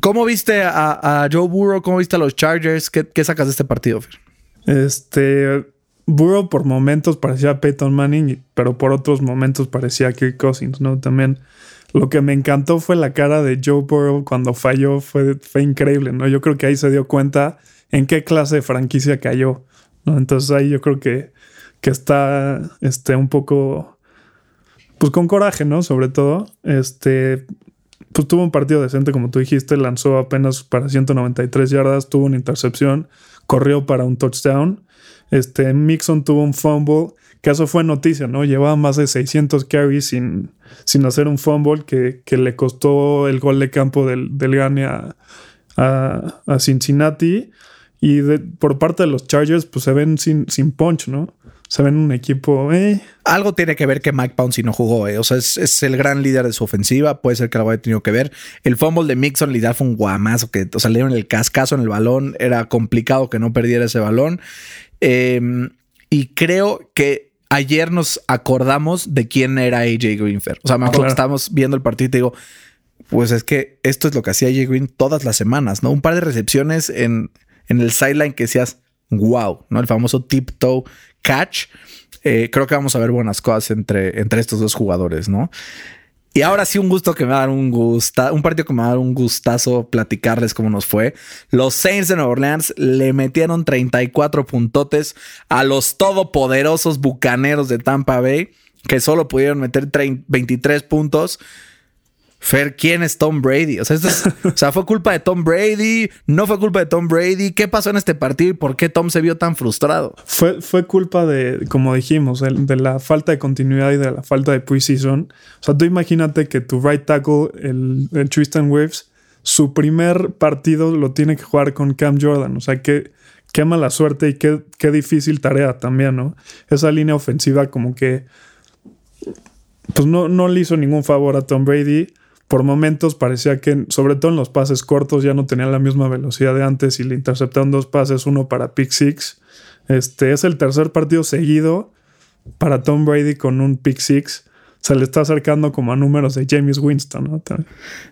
¿Cómo viste a, a Joe Burrow? ¿Cómo viste a los Chargers? ¿Qué, qué sacas de este partido, Fer? Este. Burrow por momentos parecía Peyton Manning, pero por otros momentos parecía Kirk Cousins, ¿no? También lo que me encantó fue la cara de Joe Burrow cuando falló, fue, fue increíble, ¿no? Yo creo que ahí se dio cuenta en qué clase de franquicia cayó. Entonces ahí yo creo que, que está este, un poco, pues con coraje, ¿no? Sobre todo, este, pues tuvo un partido decente, como tú dijiste, lanzó apenas para 193 yardas, tuvo una intercepción, corrió para un touchdown. Este, Mixon tuvo un fumble, que eso fue noticia, ¿no? Llevaba más de 600 carries sin, sin hacer un fumble que, que le costó el gol de campo del, del gane a, a Cincinnati. Y de- por parte de los Chargers, pues se ven sin, sin punch, ¿no? Se ven un equipo, eh, Algo tiene que ver que Mike Pouncey no jugó, eh. o sea, es, es el gran líder de su ofensiva, puede ser que algo haya tenido que ver. El fumble de Mixon, literal, fue un guamazo, que, o sea, le dieron el cascazo en el balón, era complicado que no perdiera ese balón. Eh, y creo que ayer nos acordamos de quién era AJ Greenfer. O sea, me acuerdo Claro. que estábamos viendo el partido y te digo, pues es que esto es lo que hacía AJ Green todas las semanas, ¿no? Un par de recepciones en, en el sideline que decías, wow, ¿no? El famoso tiptoe catch. Eh, creo que vamos a ver buenas cosas entre, entre estos dos jugadores, ¿no? Y ahora sí, un gusto que me va a dar un gusta, un partido que me va a dar un gustazo platicarles cómo nos fue. Los Saints de Nueva Orleans le metieron 34 puntotes a los todopoderosos bucaneros de Tampa Bay, que solo pudieron meter 30 23 puntos. Fer, ¿quién es Tom Brady? O sea, esto es- o sea, fue culpa de Tom Brady, no fue culpa de Tom Brady. ¿Qué pasó en este partido y por qué Tom se vio tan frustrado? Fue, fue culpa de, como dijimos, el- de la falta de continuidad y de la falta de preseason. O sea, tú imagínate que tu right tackle, el, el Tristan Waves, su primer partido lo tiene que jugar con Cam Jordan. O sea, qué, qué mala suerte y qué, qué difícil tarea también, ¿no? Esa línea ofensiva como que pues no, no le hizo ningún favor a Tom Brady. Por momentos parecía que, sobre todo en los pases cortos, ya no tenía la misma velocidad de antes y le interceptaron dos pases, uno para pick six. Este es el tercer partido seguido para Tom Brady con un pick six. Se le está acercando como a números de James Winston, ¿no?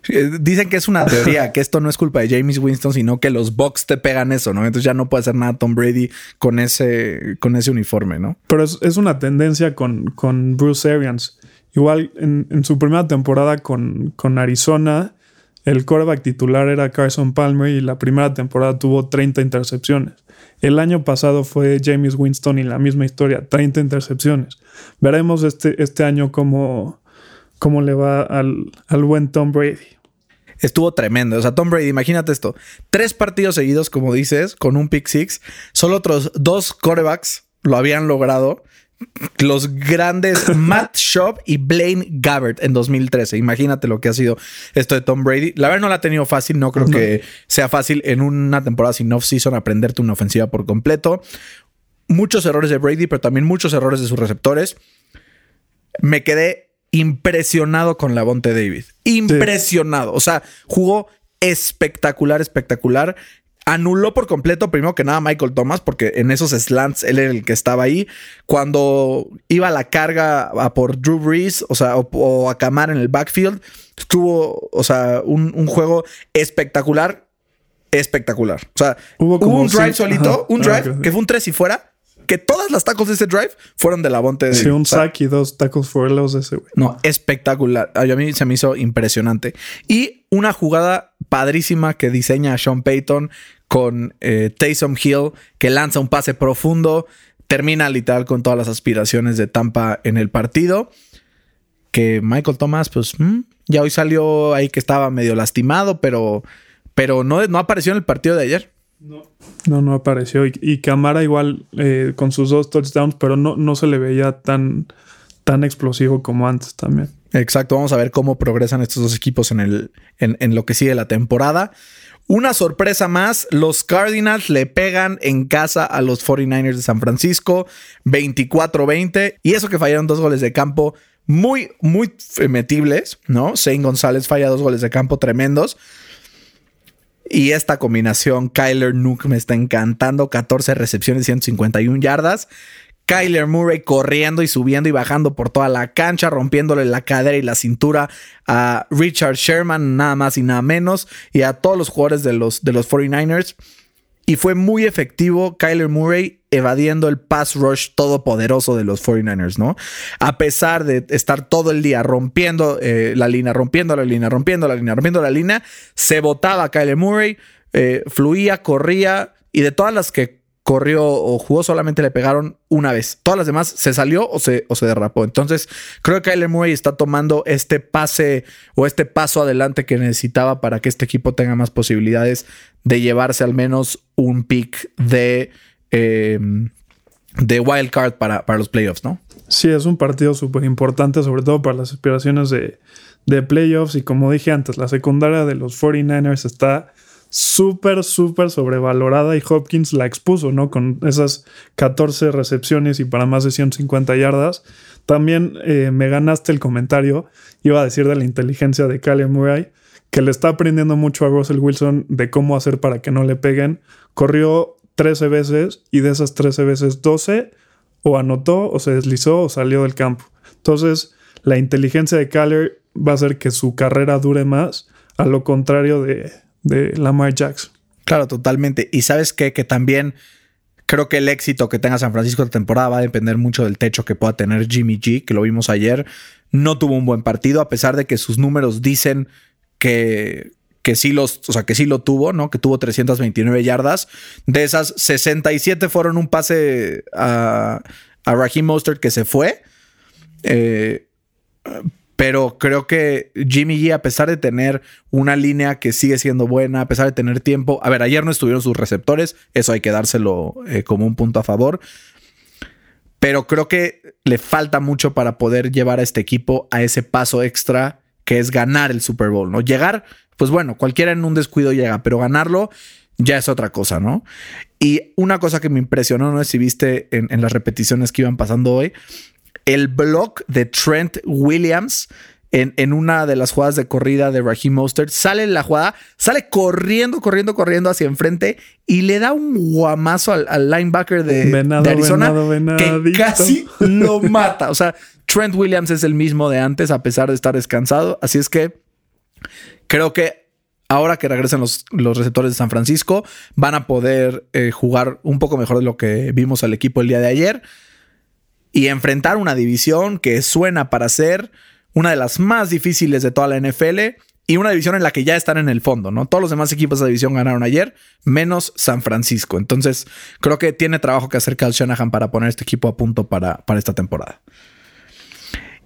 Eh, Dicen que es una teoría, que esto no es culpa de James Winston, sino que los Bucks te pegan eso, ¿no? Entonces ya no puede hacer nada Tom Brady con ese, con ese uniforme, ¿no? Pero es, es una tendencia con, con Bruce Arians. Igual en, su primera temporada con, con Arizona, el quarterback titular era Carson Palmer y la primera temporada tuvo 30 intercepciones. El año pasado fue James Winston y la misma historia, 30 intercepciones. Veremos este, este año cómo, cómo le va al, al buen Tom Brady. Estuvo tremendo. O sea, Tom Brady, imagínate esto. Tres partidos seguidos, como dices, con un pick six. Solo otros dos quarterbacks lo habían logrado. Los grandes Matt Schaub y Blaine Gabbert en 2013. Imagínate lo que ha sido esto de Tom Brady. La verdad no la ha tenido fácil. No creo que sea fácil en una temporada sin off-season aprenderte una ofensiva por completo. Muchos errores de Brady, pero también muchos errores de sus receptores. Me quedé impresionado con la Bonte David. Impresionado. O sea, jugó espectacular, espectacular. Anuló por completo, primero que nada, Michael Thomas, porque en esos slants él era el que estaba ahí. Cuando iba a la carga a por Drew Brees, o sea, o, o a Camar en el backfield, estuvo, o sea, un, un juego espectacular, espectacular. O sea, Hubo hubo, como un drive solito, ajá. un drive que fue un 3 y fuera, que todas las tacos de ese drive fueron de la Bonte. Sí, un sack y dos tackles for loss de ese güey. no, espectacular. A mí se me hizo impresionante. Y una jugada padrísima que diseña Sean Payton con eh, Taysom Hill, que lanza un pase profundo, termina literal con todas las aspiraciones de Tampa en el partido. Que Michael Thomas, pues mm, ya hoy salió ahí que estaba medio lastimado, pero, pero no, no apareció en el partido de ayer. No, no apareció. Y, y Camara igual eh, con sus dos touchdowns, pero no, no se le veía tan, tan explosivo como antes también. Exacto, vamos a ver cómo progresan estos dos equipos en, el, en, en lo que sigue la temporada. Una sorpresa más, los Cardinals le pegan en casa a los 49ers de San Francisco, 24-20, y eso que fallaron dos goles de campo muy, muy metibles, ¿no? Zane González falla dos goles de campo tremendos. Y esta combinación, Kyler Nuke me está encantando. 14 recepciones, 151 yardas. Kyler Murray corriendo y subiendo y bajando por toda la cancha, rompiéndole la cadera y la cintura a Richard Sherman, nada más y nada menos, y a todos los jugadores de los, de los 49ers. Y fue muy efectivo Kyler Murray evadiendo el pass rush todopoderoso de los 49ers, ¿no? A pesar de estar todo el día rompiendo eh, la línea, rompiendo la línea, rompiendo la línea, rompiendo la línea, se botaba Kyler Murray, eh, fluía, corría y de todas las que corrió o jugó, solamente le pegaron una vez. Todas las demás se salió o se, o se derrapó. Entonces, creo que Kyler Murray está tomando este pase o este paso adelante que necesitaba para que este equipo tenga más posibilidades de llevarse al menos un pick de, eh, de wild card para, para los playoffs, ¿no? Sí, es un partido súper importante, sobre todo para las aspiraciones de, de playoffs. Y como dije antes, la secundaria de los 49ers está súper, súper sobrevalorada y Hopkins la expuso, ¿no? Con esas 14 recepciones y para más de 150 yardas. También eh, me ganaste el comentario, iba a decir de la inteligencia de Kyler Murray, que le está aprendiendo mucho a Russell Wilson de cómo hacer para que no le peguen. Corrió 13 veces y de esas 13 veces 12 o anotó o se deslizó o salió del campo. Entonces, la inteligencia de Kyler va a hacer que su carrera dure más, a lo contrario de, de Lamar Jackson. Claro, totalmente. Y sabes qué? que también creo que el éxito que tenga San Francisco esta temporada va a depender mucho del techo que pueda tener Jimmy G, que lo vimos ayer. No tuvo un buen partido, a pesar de que sus números dicen que, que sí los, o sea, que sí lo tuvo, ¿no? Que tuvo 329 yardas. De esas, 67 fueron un pase a, a Raheem Mostert que se fue. Eh, pero creo que Jimmy G, a pesar de tener una línea que sigue siendo buena, a pesar de tener tiempo, a ver, ayer no estuvieron sus receptores, eso hay que dárselo eh, como un punto a favor. Pero creo que le falta mucho para poder llevar a este equipo a ese paso extra que es ganar el Super Bowl, ¿no? Llegar, pues bueno, cualquiera en un descuido llega, pero ganarlo ya es otra cosa, ¿no? Y una cosa que me impresionó, no sé si viste en, en las repeticiones que iban pasando hoy, el block de Trent Williams en, en, una de las jugadas de corrida de Raheem Mostert. Sale en la jugada, sale corriendo, corriendo, corriendo hacia enfrente y le da un guamazo al, al linebacker de, Venado, de Arizona venado, que casi lo mata. O sea, Trent Williams es el mismo de antes a pesar de estar descansado. Así es que creo que ahora que regresen los, los receptores de San Francisco, van a poder eh, jugar un poco mejor de lo que vimos al equipo el día de ayer y enfrentar una división que suena para ser una de las más difíciles de toda la NFL y una división en la que ya están en el fondo, ¿no? Todos los demás equipos de división ganaron ayer, menos San Francisco. Entonces, creo que tiene trabajo que hacer Cal Shanahan para poner este equipo a punto para, para esta temporada.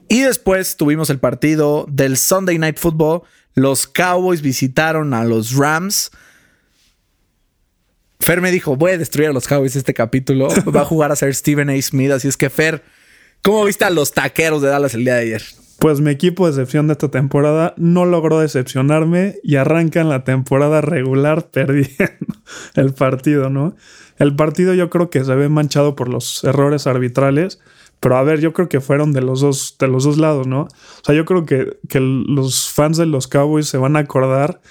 Y después tuvimos el partido del Sunday Night Football. Los Cowboys visitaron a los Rams. Fer me dijo, voy a destruir a los Cowboys este capítulo. Va a jugar a ser Stephen A. Smith. Así es que, Fer, ¿cómo viste a los taqueros de Dallas el día de ayer? Pues mi equipo de decepción de esta temporada no logró decepcionarme y arranca en la temporada regular perdiendo el partido, ¿no? El partido yo creo que se ve manchado por los errores arbitrales, pero a ver, yo creo que fueron de los dos, de los dos lados, ¿no? O sea, yo creo que, que los fans de los Cowboys se van a acordar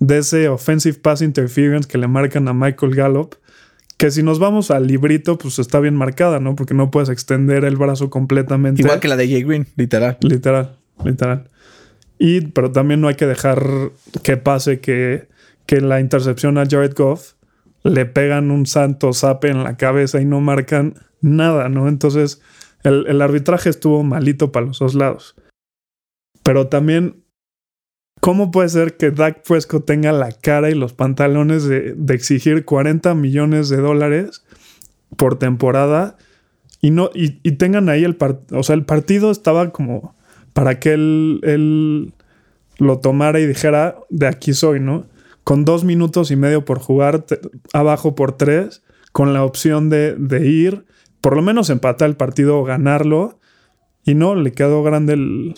de ese offensive pass interference que le marcan a Michael Gallup, que si nos vamos al librito, pues está bien marcada, ¿no? Porque no puedes extender el brazo completamente. Igual que la de Jay Green, literal. Literal, literal. Y, pero también no hay que dejar que pase que, que la intercepción a Jared Goff le pegan un santo zape en la cabeza y no marcan nada, ¿no? Entonces, el, el arbitraje estuvo malito para los dos lados. Pero también ¿Cómo puede ser que Dak Prescott tenga la cara y los pantalones de, exigir 40 millones de dólares por temporada y no y, tengan ahí el partido? O sea, el partido estaba como para que él, él, lo tomara y dijera de aquí soy, ¿no? Con dos minutos y medio por jugar, abajo por tres, con la opción de, de, ir, por lo menos empatar el partido o ganarlo. Y no, le quedó grande el,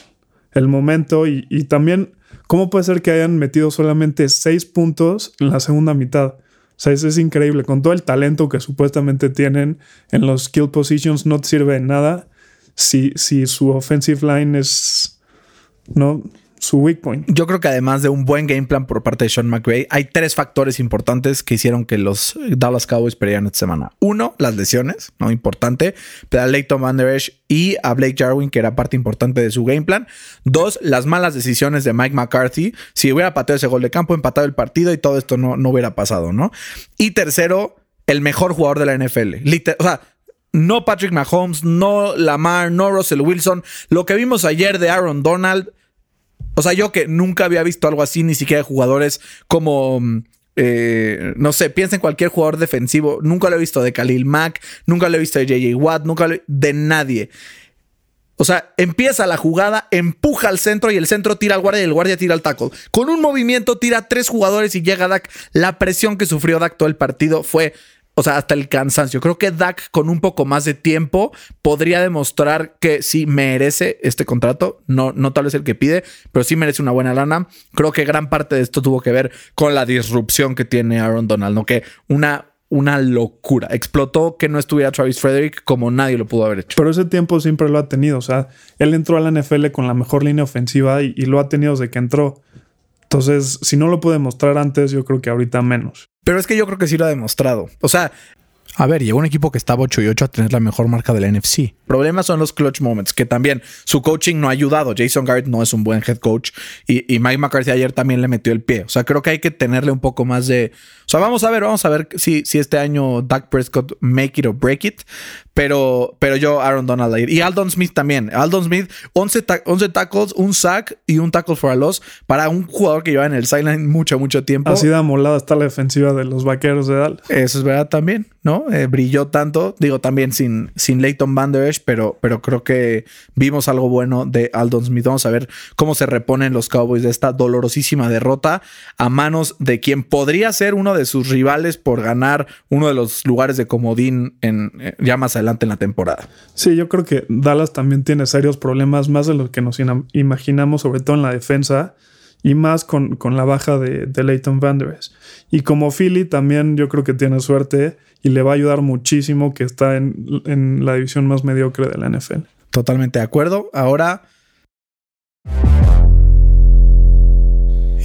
el momento y, también ¿Cómo puede ser que hayan metido solamente seis puntos en la segunda mitad? O sea, eso es increíble. Con todo el talento que supuestamente tienen en los skill positions, no te sirve de nada si, si su offensive line es. No, su weak point. Yo creo que además de un buen game plan por parte de Sean McVay, hay tres factores importantes que hicieron que los Dallas Cowboys perdieran esta semana. Uno, las lesiones, ¿no? Importante. Pero a Leighton Van Der Esch y a Blake Jarwin, que era parte importante de su game plan. Dos, las malas decisiones de Mike McCarthy. Si hubiera pateado ese gol de campo, empatado el partido y todo esto no, no hubiera pasado, ¿no? Y tercero, el mejor jugador de la NFL. O sea, no Patrick Mahomes, no Lamar, no Russell Wilson. Lo que vimos ayer de Aaron Donald o sea, yo que nunca había visto algo así, ni siquiera de jugadores como, eh, no sé, piensa en cualquier jugador defensivo. Nunca lo he visto de Khalil Mack, nunca lo he visto de JJ Watt, nunca lo he, de nadie. O sea, empieza la jugada, empuja al centro y el centro tira al guardia y el guardia tira al tackle. Con un movimiento tira tres jugadores y llega Dak. La presión que sufrió Dak todo el partido fue o sea, hasta el cansancio. Creo que Dak con un poco más de tiempo podría demostrar que sí merece este contrato. No, no tal vez el que pide, pero sí merece una buena lana. Creo que gran parte de esto tuvo que ver con la disrupción que tiene Aaron Donald, ¿no? Que una, una locura. Explotó que no estuviera Travis Frederick como nadie lo pudo haber hecho. Pero ese tiempo siempre lo ha tenido. O sea, él entró a la NFL con la mejor línea ofensiva y, lo ha tenido desde que entró. Entonces, si no lo pude mostrar antes, yo creo que ahorita menos. Pero es que yo creo que sí lo ha demostrado. O sea, a ver, llegó un equipo que estaba 8 y 8 a tener la mejor marca de la NFC. Problemas son los clutch moments, que también su coaching no ha ayudado. Jason Garrett no es un buen head coach y, y, Mike McCarthy ayer también le metió el pie. O sea, creo que hay que tenerle un poco más de. O sea, vamos a ver, vamos a ver si, si este año Dak Prescott make it or break it. Pero, pero yo, Aaron Donald ayer. Y Aldon Smith también. Aldon Smith, 11, ta 11 tackles, un sack y un tackle for a loss para un jugador que lleva en el sideline mucho, mucho tiempo. Así de amolada está la defensiva de los vaqueros de Dallas. Eso es verdad también, ¿no? Eh, brilló tanto, digo también sin, sin Leighton Van Der Esch, pero, pero creo que vimos algo bueno de Aldon Smith. Vamos a ver cómo se reponen los Cowboys de esta dolorosísima derrota a manos de quien podría ser uno de sus rivales por ganar uno de los lugares de comodín en, eh, ya más adelante en la temporada. Sí, yo creo que Dallas también tiene serios problemas, más de lo que nos imaginamos, sobre todo en la defensa y más con, con la baja de, de Leighton Van Der Esch. Y como Philly también yo creo que tiene suerte y le va a ayudar muchísimo que está en, en la división más mediocre de la NFL. Totalmente de acuerdo. Ahora...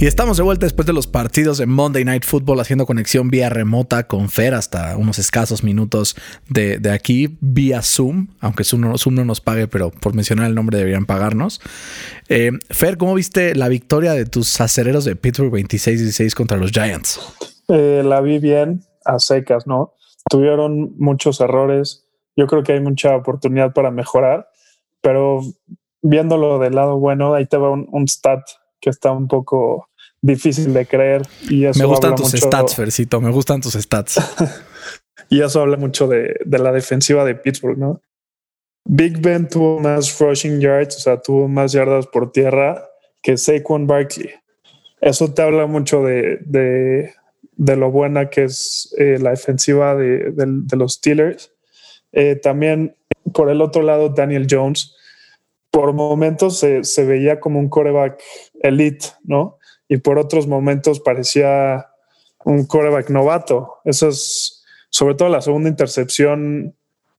Y estamos de vuelta después de los partidos de Monday Night Football haciendo conexión vía remota con Fer hasta unos escasos minutos de, aquí vía Zoom, aunque Zoom no, Zoom no, nos pague, pero por mencionar el nombre deberían pagarnos. Eh, Fer, ¿cómo viste la victoria de tus acereros de Pittsburgh 26-16 contra los Giants? Eh, la vi bien a secas, ¿no? Tuvieron muchos errores. Yo creo que hay mucha oportunidad para mejorar, pero viéndolo del lado bueno, ahí te va un, un stat que está un poco difícil de creer. Y eso me gustan tus mucho... stats, Fercito, me gustan tus stats. y eso habla mucho de, de, la defensiva de Pittsburgh, ¿no? Big Ben tuvo más rushing yards, o sea, tuvo más yardas por tierra que Saquon Barkley. Eso te habla mucho de, de, de lo buena que es eh, la defensiva de, los Steelers. Eh, también, por el otro lado, Daniel Jones por momentos se, se, veía como un coreback elite, ¿no? Y por otros momentos parecía un coreback novato. Eso es, sobre todo la segunda intercepción,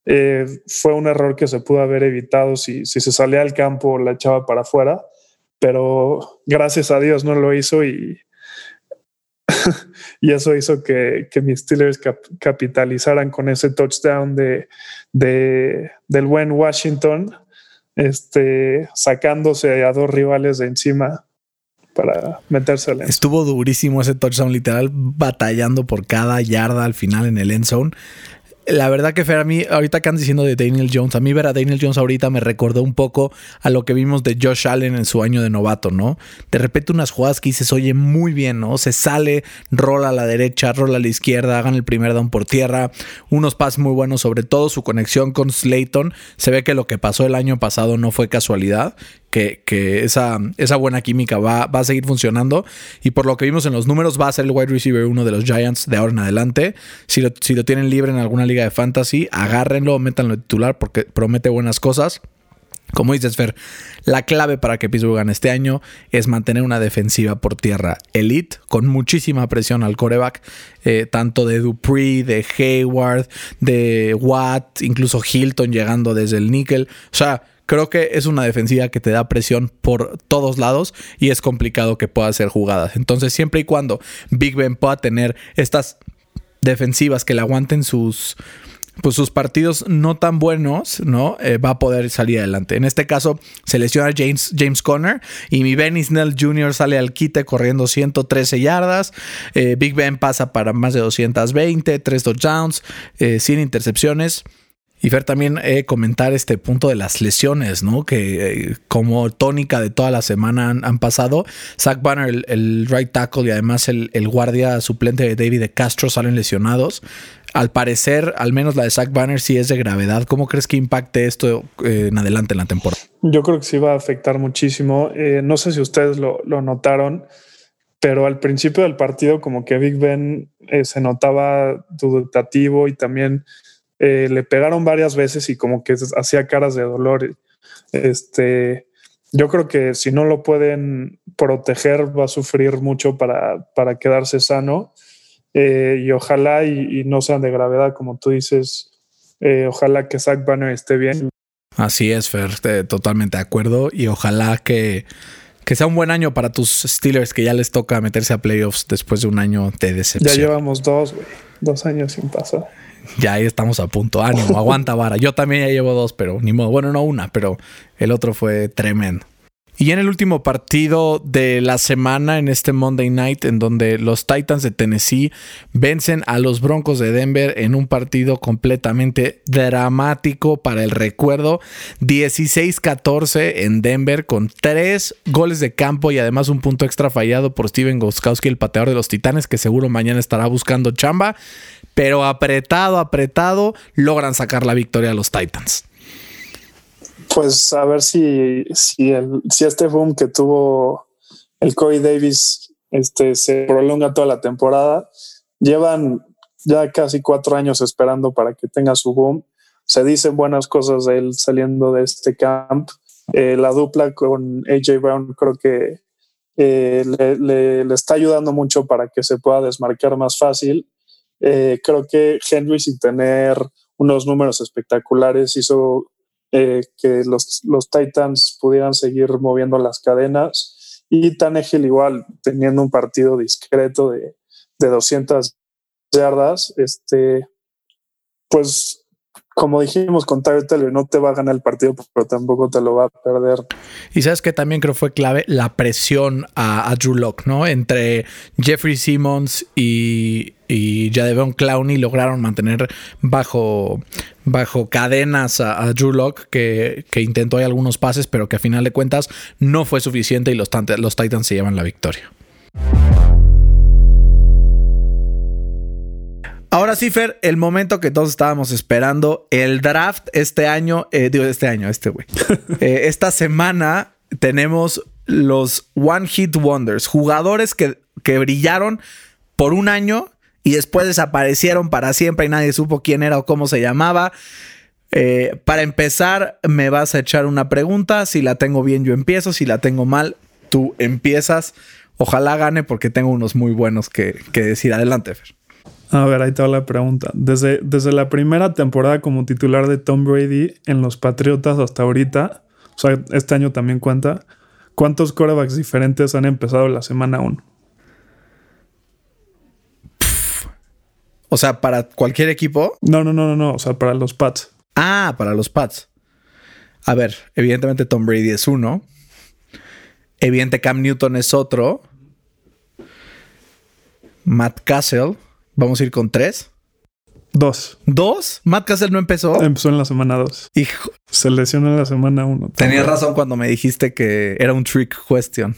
eh, fue un error que se pudo haber evitado si, si se salía al campo la echaba para afuera, pero gracias a Dios no lo hizo y, y eso hizo que, que mis Steelers cap capitalizaran con ese touchdown de, de, del buen Washington este, sacándose a dos rivales de encima para meterse al Estuvo durísimo ese touchdown, literal, batallando por cada yarda al final en el end zone la verdad que Fer, a mí, ahorita que andan diciendo de Daniel Jones, a mí ver a Daniel Jones ahorita me recordó un poco a lo que vimos de Josh Allen en su año de novato, ¿no? De repente unas jugadas que dices, oye, muy bien, ¿no? Se sale, rola a la derecha, rola a la izquierda, hagan el primer down por tierra, unos pases muy buenos, sobre todo su conexión con Slayton. Se ve que lo que pasó el año pasado no fue casualidad que, que esa, esa, buena química va, va, a seguir funcionando. Y por lo que vimos en los números, va a ser el wide receiver uno de los Giants de ahora en adelante. Si lo, si lo tienen libre en alguna liga de fantasy, agárrenlo, métanlo de titular porque promete buenas cosas. Como dices, Fer, la clave para que Pittsburgh gane este año es mantener una defensiva por tierra elite, con muchísima presión al coreback, eh, tanto de Dupree, de Hayward, de Watt, incluso Hilton llegando desde el níquel. O sea, creo que es una defensiva que te da presión por todos lados y es complicado que pueda hacer jugadas. Entonces, siempre y cuando Big Ben pueda tener estas defensivas que le aguanten sus pues sus partidos no tan buenos, ¿no? Eh, va a poder salir adelante. En este caso, se lesiona James, James Conner y mi Benny Snell Jr. sale al quite corriendo 113 yardas. Eh, Big Ben pasa para más de 220, 3 touchdowns, eh, sin intercepciones. Y Fer, también eh, comentar este punto de las lesiones, ¿no? Que eh, como tónica de toda la semana han, pasado. Zach Banner, el, right tackle y además el, guardia suplente de David de Castro salen lesionados. Al parecer, al menos la de Zach Banner sí es de gravedad. ¿Cómo crees que impacte esto eh, en adelante en la temporada? Yo creo que sí va a afectar muchísimo. Eh, no sé si ustedes lo, notaron, pero al principio del partido como que Big Ben se notaba dudativo y también eh, le pegaron varias veces y como que hacía caras de dolor. Este, yo creo que si no lo pueden proteger va a sufrir mucho para, para quedarse sano eh, y ojalá y, y, no sean de gravedad como tú dices. Eh, ojalá que Zach Banner esté bien. Así es, Fer, totalmente de acuerdo y ojalá que, que sea un buen año para tus Steelers que ya les toca meterse a playoffs después de un año de decepción. Ya llevamos dos, güey. Dos años sin pasar. Ya ahí estamos a punto. Ánimo, aguanta vara. Yo también ya llevo dos, pero ni modo. Bueno, no una, pero el otro fue tremendo. Y en el último partido de la semana, en este Monday Night, en donde los Titans de Tennessee vencen a los Broncos de Denver en un partido completamente dramático para el recuerdo. 16-14 en Denver con tres goles de campo y además un punto extra fallado por Steven Goskowski, el pateador de los Titanes, que seguro mañana estará buscando chamba. Pero apretado, apretado, logran sacar la victoria a los Titans pues a ver si, si, el, si este boom que tuvo el Corey Davis este, se prolonga toda la temporada. Llevan ya casi cuatro años esperando para que tenga su boom. Se dicen buenas cosas de él saliendo de este camp. Eh, la dupla con AJ Brown creo que eh, le, le, le, está ayudando mucho para que se pueda desmarcar más fácil. Eh, creo que Henry sin tener unos números espectaculares hizo eh, que los, los Titans pudieran seguir moviendo las cadenas. Y Tannehill igual teniendo un partido discreto de, de 200 yardas, este, pues como dijimos con Tyler Taylor, no te va a ganar el partido, pero tampoco te lo va a perder. Y sabes que también creo fue clave la presión a, Drew Locke, ¿no? Entre Jeffrey Simmons y, y Clowney lograron mantener bajo, bajo cadenas a, a Drew Locke, que, que, intentó ahí algunos pases, pero que a final de cuentas no fue suficiente y los, los Titans se llevan la victoria. Ahora sí, Fer, el momento que todos estábamos esperando, el draft este año, eh, digo, este año, este güey. eh, esta semana tenemos los One Hit Wonders, jugadores que, que brillaron por un año y después desaparecieron para siempre y nadie supo quién era o cómo se llamaba. Eh, para empezar, me vas a echar una pregunta. Si la tengo bien, yo empiezo. Si la tengo mal, tú empiezas. Ojalá gane porque tengo unos muy buenos que, que decir. Adelante, Fer. A ver, ahí está la pregunta. Desde, desde la primera temporada como titular de Tom Brady en los Patriotas hasta ahorita, o sea, este año también cuenta, ¿cuántos quarterbacks diferentes han empezado la semana 1? O sea, para cualquier equipo. No, no, no, no, no. O sea, para los Pats. Ah, para los Pats. A ver, evidentemente Tom Brady es uno. Evidente Cam Newton es otro. Matt Castle. Vamos a ir con tres. Dos. ¿Dos? Matt Castle no empezó. Empezó en la semana dos. Hijo. Se lesionó en la semana uno. Tenías razón cuando me dijiste que era un trick question.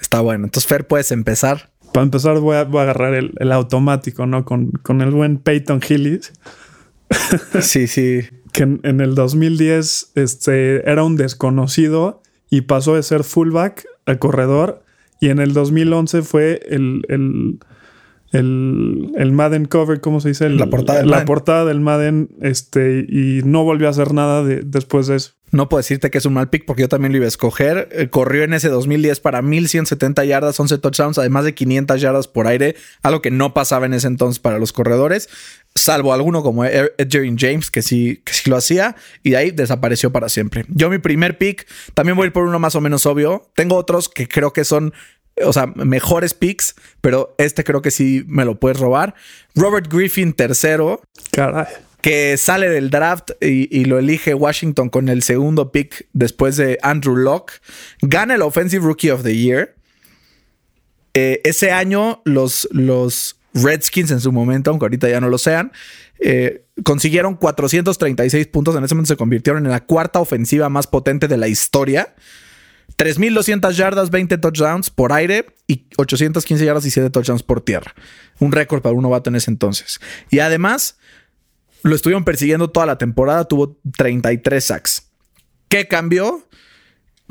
Está bueno. Entonces, Fer, puedes empezar. Para empezar, voy a, voy a agarrar el, el, automático, ¿no? Con, con el buen Peyton Hillis. sí, sí. Que en, en, el 2010 este, era un desconocido y pasó de ser fullback a corredor. Y en el 2011 fue el, el, el, el Madden cover, ¿cómo se dice? El, la portada del la Madden. portada del Madden. Este, y no volvió a hacer nada de, después de eso. No puedo decirte que es un mal pick porque yo también lo iba a escoger. Eh, corrió en ese 2010 para 1170 yardas, 11 touchdowns, además de 500 yardas por aire, algo que no pasaba en ese entonces para los corredores, salvo alguno como Edgerrin James, que sí, que sí lo hacía, y de ahí desapareció para siempre. Yo, mi primer pick, también voy a ir por uno más o menos obvio. Tengo otros que creo que son o sea, mejores picks, pero este creo que sí me lo puedes robar. Robert Griffin, tercero. Caray. Que sale del draft y, y, lo elige Washington con el segundo pick después de Andrew Locke. Gana el Offensive Rookie of the Year. Eh, ese año los, los Redskins en su momento, aunque ahorita ya no lo sean, Eh, consiguieron 436 puntos. En ese momento se convirtieron en la cuarta ofensiva más potente de la historia. 3.200 yardas, 20 touchdowns por aire y 815 yardas y 7 touchdowns por tierra. Un récord para un novato en ese entonces. Y además, lo estuvieron persiguiendo toda la temporada. Tuvo 33 sacks. ¿Qué cambió?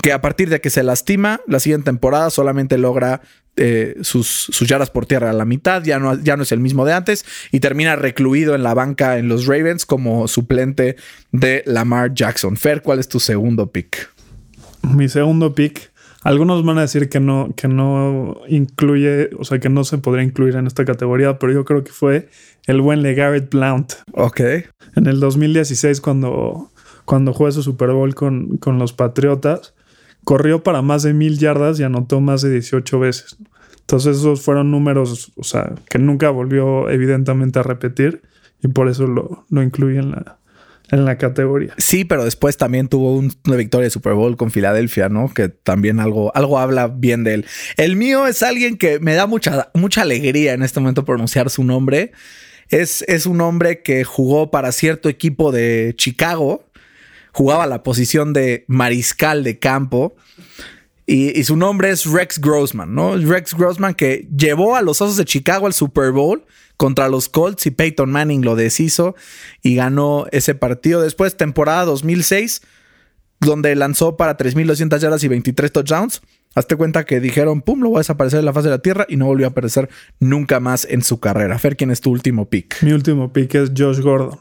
Que a partir de que se lastima, la siguiente temporada solamente logra eh, sus, sus, yardas por tierra a la mitad, ya no, ya no es el mismo de antes y termina recluido en la banca en los Ravens como suplente de Lamar Jackson. Fer, ¿cuál es tu segundo pick? Mi segundo pick, algunos van a decir que no, que no incluye, o sea, que no se podría incluir en esta categoría, pero yo creo que fue el buen LeGarrette Blount. Ok. En el 2016, cuando, cuando jugó su Super Bowl con, con los Patriotas, corrió para más de mil yardas y anotó más de 18 veces. Entonces esos fueron números, o sea, que nunca volvió evidentemente a repetir y por eso lo, lo incluye en la, en la categoría. Sí, pero después también tuvo una victoria de Super Bowl con Filadelfia, ¿no? Que también algo, algo habla bien de él. El mío es alguien que me da mucha, mucha alegría en este momento pronunciar su nombre. Es, es un hombre que jugó para cierto equipo de Chicago, jugaba la posición de mariscal de campo. Y, su nombre es Rex Grossman, ¿no? Rex Grossman que llevó a los Osos de Chicago al Super Bowl contra los Colts y Peyton Manning lo deshizo y ganó ese partido. Después, temporada 2006, donde lanzó para 3.200 yardas y 23 touchdowns. Hazte cuenta que dijeron, pum, lo voy a desaparecer de la faz de la tierra y no volvió a aparecer nunca más en su carrera. Fer, ¿quién es tu último pick? Mi último pick es Josh Gordon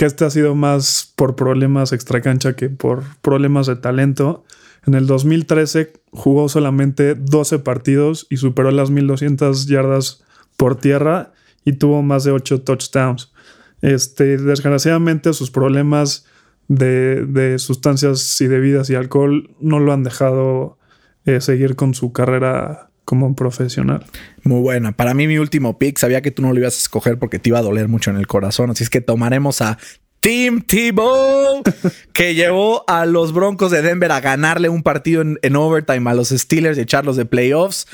que este ha sido más por problemas extracancha que por problemas de talento. En el 2013 jugó solamente 12 partidos y superó las 1200 yardas por tierra y tuvo más de 8 touchdowns. Este, desgraciadamente sus problemas de, de sustancias y bebidas y alcohol no lo han dejado eh, seguir con su carrera como profesional. Muy buena. Para mí, mi último pick, sabía que tú no lo ibas a escoger porque te iba a doler mucho en el corazón. Así es que tomaremos a Tim Tebow, que llevó a los Broncos de Denver a ganarle un partido en, en overtime a los Steelers y echarlos de playoffs.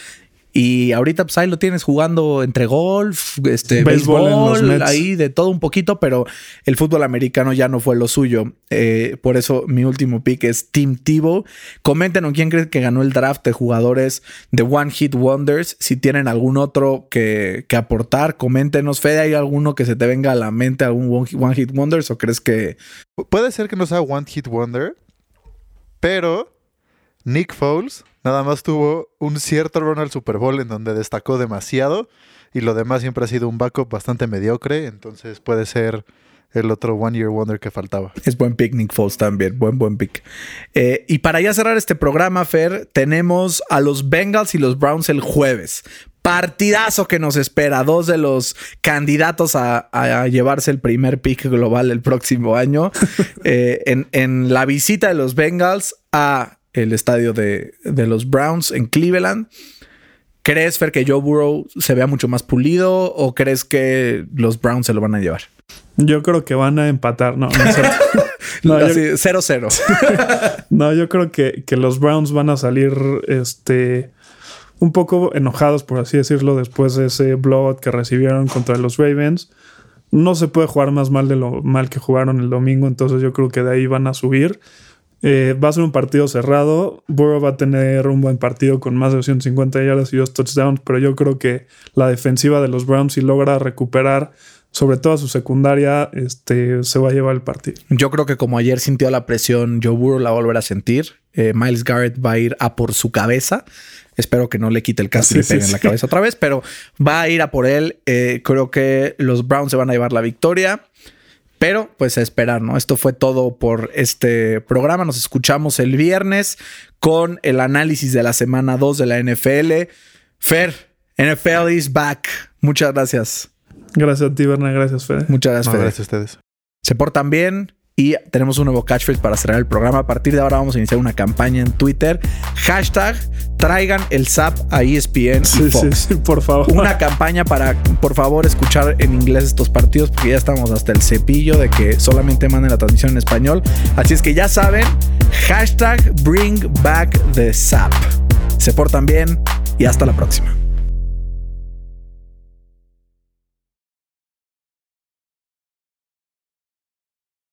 Y ahorita pues ahí lo tienes jugando entre golf, este, béisbol, ahí de todo un poquito, pero el fútbol americano ya no fue lo suyo. Eh, por eso mi último pick es Tim Tebow. Coméntenos quién cree que ganó el draft de jugadores de One Hit Wonders. Si tienen algún otro que, que aportar, coméntenos. Fede, ¿hay alguno que se te venga a la mente, algún One Hit Wonders o crees que... Puede ser que no sea One Hit Wonder, pero Nick Foles nada más tuvo un cierto run al Super Bowl en donde destacó demasiado y lo demás siempre ha sido un backup bastante mediocre, entonces puede ser el otro One Year Wonder que faltaba. Es buen pick, Nick Foles también, buen, buen pick. Eh, y para ya cerrar este programa, Fer, tenemos a los Bengals y los Browns el jueves. Partidazo que nos espera, dos de los candidatos a, a llevarse el primer pick global el próximo año. eh, en, en la visita de los Bengals a el estadio de, de, los Browns en Cleveland. ¿Crees, Fer, que Joe Burrow se vea mucho más pulido o crees que los Browns se lo van a llevar? Yo creo que van a empatar, no, no, 0-0. no, yo creo que, que, los Browns van a salir este, un poco enojados, por así decirlo, después de ese blowout que recibieron contra los Ravens. No se puede jugar más mal de lo mal que jugaron el domingo, entonces yo creo que de ahí van a subir. Eh, va a ser un partido cerrado. Burrow va a tener un buen partido con más de 250 yardas y dos touchdowns, pero yo creo que la defensiva de los Browns, si logra recuperar sobre todo su secundaria, este, se va a llevar el partido. Yo creo que como ayer sintió la presión, Joe Burrow la va a volver a sentir. Eh, Miles Garrett va a ir a por su cabeza. Espero que no le quite el casco y le pegue sí, en la cabeza otra vez, pero va a ir a por él. Eh, creo que los Browns se van a llevar la victoria. Pero pues a esperar, ¿no? Esto fue todo por este programa. Nos escuchamos el viernes con el análisis de la semana 2 de la NFL. Fer, NFL is back. Muchas gracias. Gracias a ti, Berna. Gracias, Fer. Muchas gracias, No, Fer. gracias a ustedes. Se portan bien y tenemos un nuevo catchphrase para cerrar el programa. A partir de ahora vamos a iniciar una campaña en Twitter. Hashtag traigan el SAP a ESPN y Sí, sí, sí, por favor. Una campaña para, por favor, escuchar en inglés estos partidos, porque ya estamos hasta el cepillo de que solamente manden la transmisión en español. Así es que ya saben, hashtag bring back the SAP. Se portan bien y hasta la próxima.